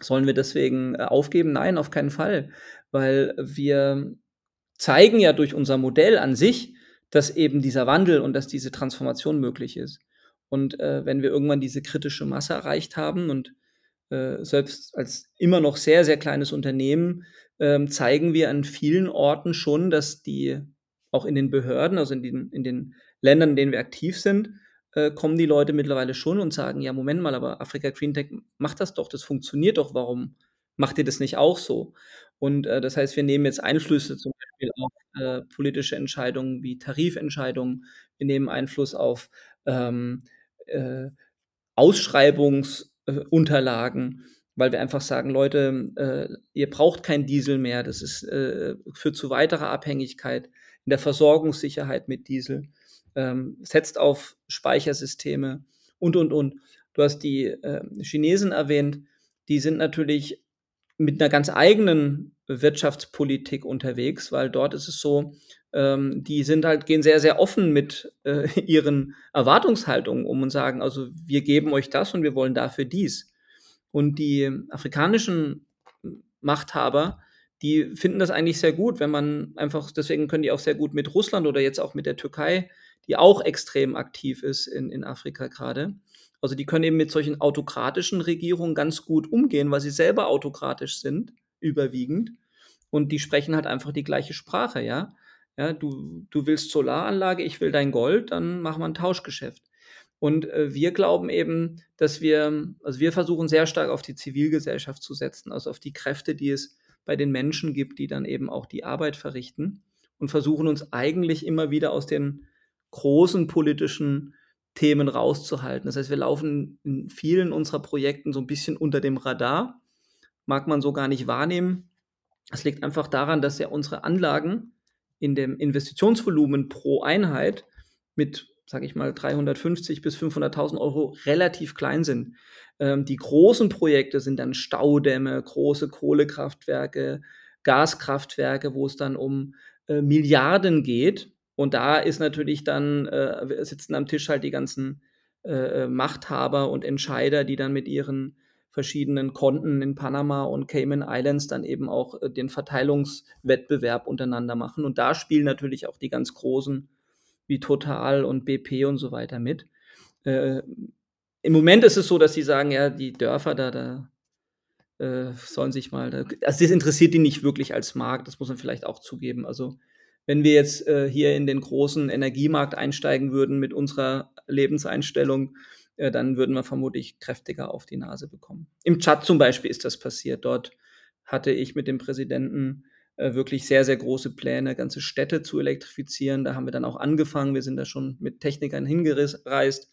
sollen wir deswegen äh, aufgeben? Nein, auf keinen Fall, weil wir zeigen ja durch unser Modell an sich, dass eben dieser Wandel und dass diese Transformation möglich ist. Und äh, wenn wir irgendwann diese kritische Masse erreicht haben und äh, selbst als immer noch sehr, sehr kleines Unternehmen ähm, zeigen wir an vielen Orten schon, dass die auch in den Behörden, also in den, in den Ländern, in denen wir aktiv sind, äh, kommen die Leute mittlerweile schon und sagen, ja, Moment mal, aber Afrika Green Tech macht das doch, das funktioniert doch, warum macht ihr das nicht auch so? Und äh, das heißt, wir nehmen jetzt Einflüsse zum Beispiel auf äh, politische Entscheidungen wie Tarifentscheidungen, wir nehmen Einfluss auf ähm, äh, Ausschreibungsunterlagen, weil wir einfach sagen, Leute, äh, ihr braucht kein Diesel mehr, das ist, äh, führt zu weiterer Abhängigkeit in der Versorgungssicherheit mit Diesel, ähm, setzt auf Speichersysteme und, und, und. Du hast die äh, Chinesen erwähnt, die sind natürlich mit einer ganz eigenen Wirtschaftspolitik unterwegs, weil dort ist es so, ähm, die sind halt, gehen sehr, sehr offen mit äh, ihren Erwartungshaltungen um und sagen, also wir geben euch das und wir wollen dafür dies. Und die afrikanischen Machthaber, die finden das eigentlich sehr gut, wenn man einfach, deswegen können die auch sehr gut mit Russland oder jetzt auch mit der Türkei, die auch extrem aktiv ist in, in Afrika gerade. Also die können eben mit solchen autokratischen Regierungen ganz gut umgehen, weil sie selber autokratisch sind, überwiegend. Und die sprechen halt einfach die gleiche Sprache, ja. Ja, du, du willst Solaranlage, ich will dein Gold, dann machen wir ein Tauschgeschäft. Und äh, wir glauben eben, dass wir, also wir versuchen sehr stark auf die Zivilgesellschaft zu setzen, also auf die Kräfte, die es bei den Menschen gibt, die dann eben auch die Arbeit verrichten und versuchen uns eigentlich immer wieder aus den großen politischen Themen rauszuhalten. Das heißt, wir laufen in vielen unserer Projekten so ein bisschen unter dem Radar, mag man so gar nicht wahrnehmen. Es liegt einfach daran, dass ja unsere Anlagen in dem Investitionsvolumen pro Einheit mit, sage ich mal, 350 bis 500.000 Euro relativ klein sind. Ähm, die großen Projekte sind dann Staudämme, große Kohlekraftwerke, Gaskraftwerke, wo es dann um äh, Milliarden geht. Und da ist natürlich dann, äh, sitzen am Tisch halt die ganzen äh, äh Machthaber und Entscheider, die dann mit ihren verschiedenen Konten in Panama und Cayman Islands dann eben auch äh, den Verteilungswettbewerb untereinander machen. Und da spielen natürlich auch die ganz großen wie Total und BP und so weiter mit. Äh, Im Moment ist es so, dass sie sagen, ja, die Dörfer da, da äh, sollen sich mal, da, also das interessiert die nicht wirklich als Markt, das muss man vielleicht auch zugeben. Also wenn wir jetzt äh, hier in den großen Energiemarkt einsteigen würden mit unserer Lebenseinstellung, äh, dann würden wir vermutlich kräftiger auf die Nase bekommen. Im Chat zum Beispiel ist das passiert. Dort hatte ich mit dem Präsidenten äh, wirklich sehr, sehr große Pläne, ganze Städte zu elektrifizieren. Da haben wir dann auch angefangen. Wir sind da schon mit Technikern hingereist.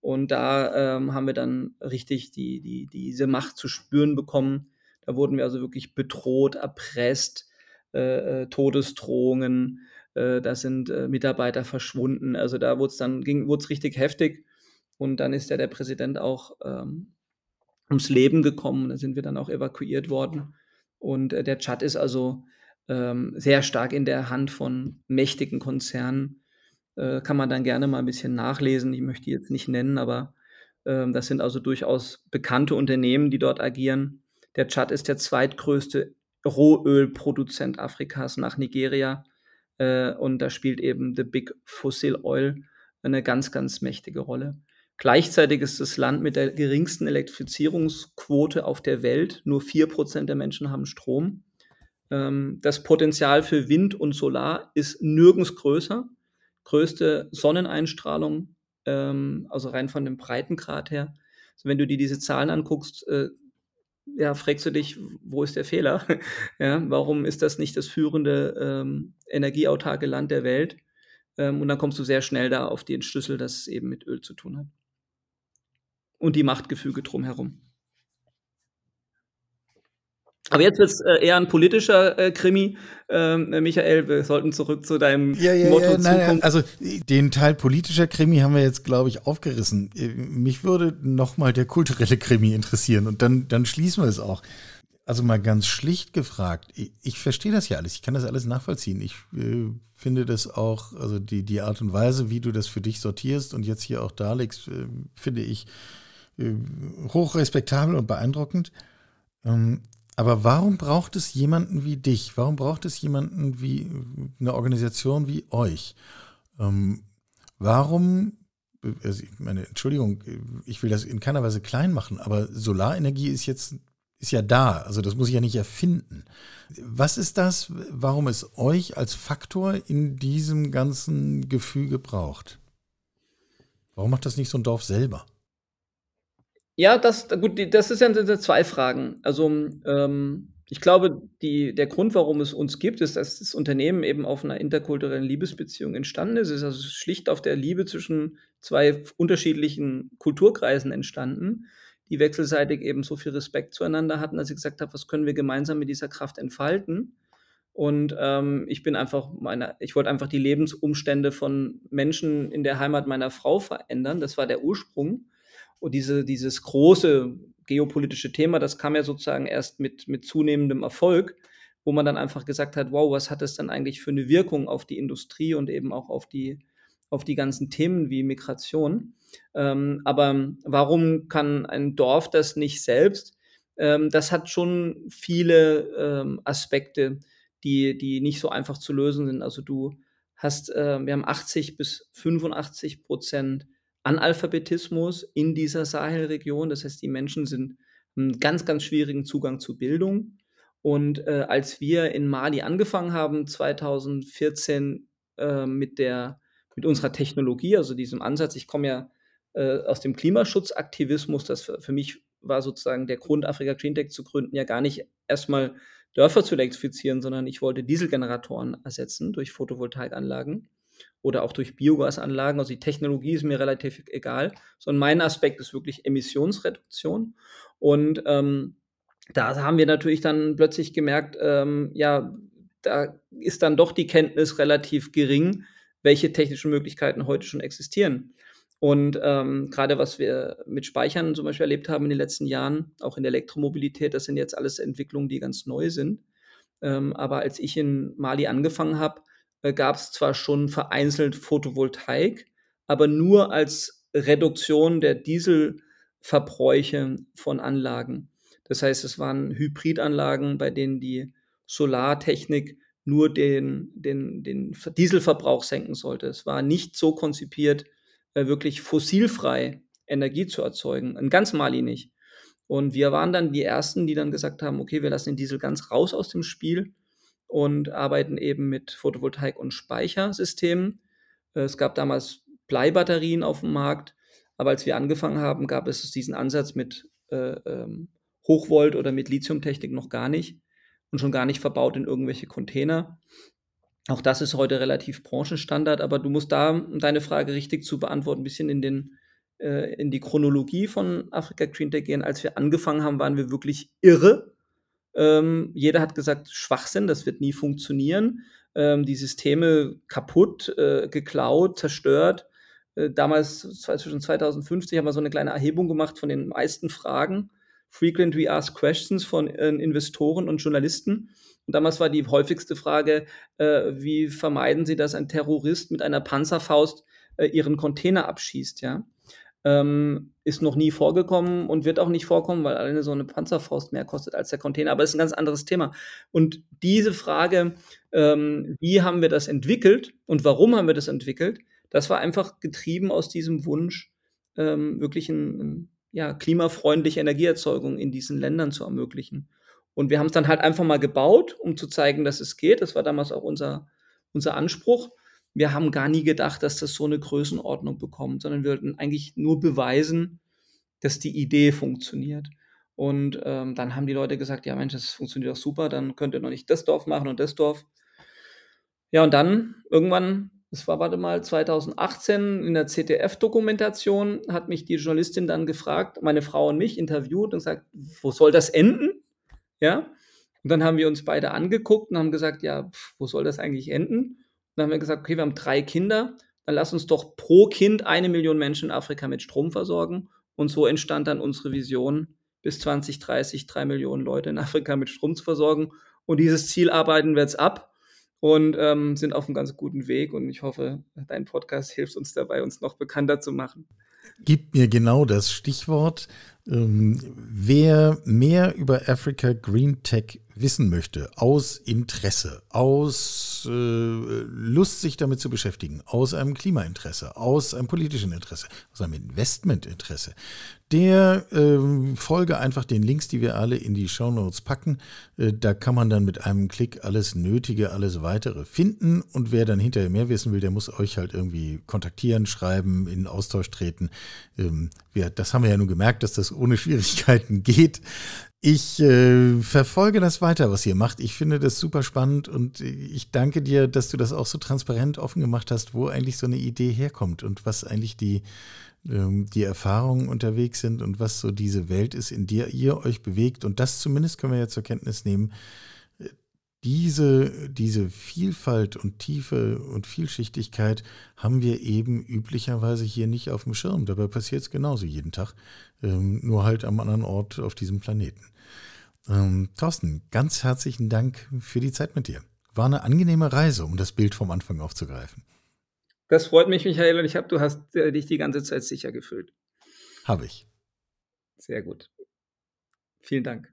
Und da ähm, haben wir dann richtig die, die, diese Macht zu spüren bekommen. Da wurden wir also wirklich bedroht, erpresst, äh, äh Todesdrohungen, äh, da sind äh, Mitarbeiter verschwunden. Also da wurde es dann ging, wurde richtig heftig. Und dann ist ja der Präsident auch ähm, ums Leben gekommen. Da sind wir dann auch evakuiert worden. Und äh, der Tschad ist also ähm, sehr stark in der Hand von mächtigen Konzernen. Äh, kann man dann gerne mal ein bisschen nachlesen. Ich möchte die jetzt nicht nennen, aber äh, das sind also durchaus bekannte Unternehmen, die dort agieren. Der Tschad ist der zweitgrößte Rohölproduzent Afrikas nach Nigeria. Äh, und da spielt eben The Big Fossil Oil eine ganz, ganz mächtige Rolle. Gleichzeitig ist das Land mit der geringsten Elektrifizierungsquote auf der Welt. Nur 4% der Menschen haben Strom. Ähm, das Potenzial für Wind und Solar ist nirgends größer. Größte Sonneneinstrahlung, ähm, also rein von dem Breitengrad her. Also wenn du dir diese Zahlen anguckst, äh, ja, fragst du dich, wo ist der Fehler? ja, warum ist das nicht das führende ähm, energieautarke Land der Welt? Ähm, und dann kommst du sehr schnell da auf den Schlüssel, dass es eben mit Öl zu tun hat und die Machtgefüge drumherum. Aber jetzt wird es äh, eher ein politischer äh, Krimi. Ähm, Michael, wir sollten zurück zu deinem ja, ja, Motto ja, nein, Also den Teil politischer Krimi haben wir jetzt, glaube ich, aufgerissen. Äh, mich würde noch mal der kulturelle Krimi interessieren und dann, dann schließen wir es auch. Also mal ganz schlicht gefragt, ich, ich verstehe das ja alles, ich kann das alles nachvollziehen. Ich äh, finde das auch, also die, die Art und Weise, wie du das für dich sortierst und jetzt hier auch darlegst, äh, finde ich äh, hochrespektabel und beeindruckend. Ähm, aber warum braucht es jemanden wie dich? Warum braucht es jemanden wie eine Organisation wie euch? Ähm, warum also meine Entschuldigung, ich will das in keiner Weise klein machen, aber Solarenergie ist jetzt ist ja da, also das muss ich ja nicht erfinden. Was ist das, warum es euch als Faktor in diesem ganzen Gefüge braucht? Warum macht das nicht so ein Dorf selber? Ja, das, gut, das ist ja zwei Fragen. Also, ähm, ich glaube, die, der Grund, warum es uns gibt, ist, dass das Unternehmen eben auf einer interkulturellen Liebesbeziehung entstanden ist. Es ist also schlicht auf der Liebe zwischen zwei unterschiedlichen Kulturkreisen entstanden, die wechselseitig eben so viel Respekt zueinander hatten, dass ich gesagt habe, was können wir gemeinsam mit dieser Kraft entfalten? Und ähm, ich bin einfach meiner, ich wollte einfach die Lebensumstände von Menschen in der Heimat meiner Frau verändern. Das war der Ursprung. Und diese, dieses große geopolitische Thema, das kam ja sozusagen erst mit, mit zunehmendem Erfolg, wo man dann einfach gesagt hat, wow, was hat das dann eigentlich für eine Wirkung auf die Industrie und eben auch auf die, auf die ganzen Themen wie Migration. Ähm, aber warum kann ein Dorf das nicht selbst? Ähm, das hat schon viele ähm, Aspekte, die, die nicht so einfach zu lösen sind. Also du hast, äh, wir haben 80 bis 85 Prozent Analphabetismus in dieser Sahelregion. Das heißt, die Menschen sind einen ganz, ganz schwierigen Zugang zu Bildung. Und äh, als wir in Mali angefangen haben, 2014 äh, mit, der, mit unserer Technologie, also diesem Ansatz, ich komme ja äh, aus dem Klimaschutzaktivismus, das für, für, mich war sozusagen der Grund, Afrika Green Tech zu gründen, ja gar nicht erstmal Dörfer zu elektrifizieren, sondern ich wollte Dieselgeneratoren ersetzen durch Photovoltaikanlagen oder auch durch Biogasanlagen. Also die Technologie ist mir relativ egal, sondern mein Aspekt ist wirklich Emissionsreduktion. Und ähm, da haben wir natürlich dann plötzlich gemerkt, ähm, ja, da ist dann doch die Kenntnis relativ gering, welche technischen Möglichkeiten heute schon existieren. Und ähm, gerade was wir mit Speichern zum Beispiel erlebt haben in den letzten Jahren, auch in der Elektromobilität, das sind jetzt alles Entwicklungen, die ganz neu sind. Ähm, aber als ich in Mali angefangen habe, äh, gab es zwar schon vereinzelt Photovoltaik, aber nur als Reduktion der Dieselverbräuche von Anlagen. Das heißt, es waren Hybridanlagen, bei denen die Solartechnik nur den, den, den Dieselverbrauch senken sollte. Es war nicht so konzipiert, äh, wirklich fossilfrei Energie zu erzeugen. In ganz Mali nicht. Und wir waren dann die Ersten, die dann gesagt haben, okay, wir lassen den Diesel ganz raus aus dem Spiel und arbeiten eben mit Photovoltaik- und Speichersystemen. Äh, es gab damals Bleibatterien auf dem Markt, aber als wir angefangen haben, gab es diesen Ansatz mit äh, ähm, Hochvolt oder mit Lithiumtechnik noch gar nicht und schon gar nicht verbaut in irgendwelche Container. Auch das ist heute relativ Branchenstandard, aber du musst da, um deine Frage richtig zu beantworten, ein bisschen in, den, äh, in die Chronologie von Afrika Green Tech gehen. Als wir angefangen haben, waren wir wirklich irre ähm, jeder hat gesagt, Schwachsinn, das wird nie funktionieren. Ähm, die Systeme kaputt, äh, geklaut, zerstört. Äh, damals, zwischen 2050, haben wir so eine kleine Erhebung gemacht von den meisten Fragen. Frequently Asked Questions von äh, Investoren und Journalisten. Und damals war die häufigste Frage, äh, wie vermeiden Sie, dass ein Terrorist mit einer Panzerfaust äh, Ihren Container abschießt, ja? Ähm, ist noch nie vorgekommen und wird auch nicht vorkommen, weil alleine so eine Panzerfaust mehr kostet als der Container. Aber es ist ein ganz anderes Thema. Und diese Frage, ähm, wie haben wir das entwickelt und warum haben wir das entwickelt, das war einfach getrieben aus diesem Wunsch, ähm, wirklich ein, ein, ja, klimafreundliche Energieerzeugung in diesen Ländern zu ermöglichen. Und wir haben es dann halt einfach mal gebaut, um zu zeigen, dass es geht. Das war damals auch unser, unser Anspruch wir haben gar nie gedacht, dass das so eine Größenordnung bekommt, sondern wir wollten eigentlich nur beweisen, dass die Idee funktioniert. Und ähm, dann haben die Leute gesagt, ja Mensch, das funktioniert doch super, dann könnt ihr noch nicht das Dorf machen und das Dorf. Ja, und dann irgendwann, das war, warte mal, 2018 in der ZDF-Dokumentation, hat mich die Journalistin dann gefragt, meine Frau und mich interviewt und gesagt, wo soll das enden? Ja, und dann haben wir uns beide angeguckt und haben gesagt, ja, pf, wo soll das eigentlich enden? Dann haben wir gesagt, okay, wir haben drei Kinder, dann lass uns doch pro Kind eine Million Menschen in Afrika mit Strom versorgen. Und so entstand dann unsere Vision, bis 2030 drei Millionen Leute in Afrika mit Strom zu versorgen. Und dieses Ziel arbeiten wir jetzt ab und ähm, sind auf einem ganz guten Weg. Und ich hoffe, dein Podcast hilft uns dabei, uns noch bekannter zu machen. Gib mir genau das Stichwort. Ähm, wer mehr über Africa Green Tech wissen möchte, aus Interesse, aus äh, Lust, sich damit zu beschäftigen, aus einem Klimainteresse, aus einem politischen Interesse, aus einem Investmentinteresse, der äh, folge einfach den Links, die wir alle in die Shownotes packen. Äh, da kann man dann mit einem Klick alles Nötige, alles weitere finden. Und wer dann hinterher mehr wissen will, der muss euch halt irgendwie kontaktieren, schreiben, in Austausch treten. Ähm, wir, das haben wir ja nun gemerkt, dass das ohne Schwierigkeiten geht. Ich äh, verfolge das weiter, was ihr macht. Ich finde das super spannend und ich danke dir, dass du das auch so transparent offen gemacht hast, wo eigentlich so eine Idee herkommt und was eigentlich die, ähm, die Erfahrungen unterwegs sind und was so diese Welt ist, in der ihr euch bewegt. Und das zumindest können wir ja zur Kenntnis nehmen. Diese, diese Vielfalt und Tiefe und Vielschichtigkeit haben wir eben üblicherweise hier nicht auf dem Schirm. Dabei passiert es genauso jeden Tag, ähm, nur halt am anderen Ort auf diesem Planeten. Ähm, Thorsten, ganz herzlichen Dank für die Zeit mit dir. War eine angenehme Reise, um das Bild vom Anfang aufzugreifen. Das freut mich, Michael, und ich habe, du hast äh, dich die ganze Zeit sicher gefühlt. Habe ich. Sehr gut. Vielen Dank.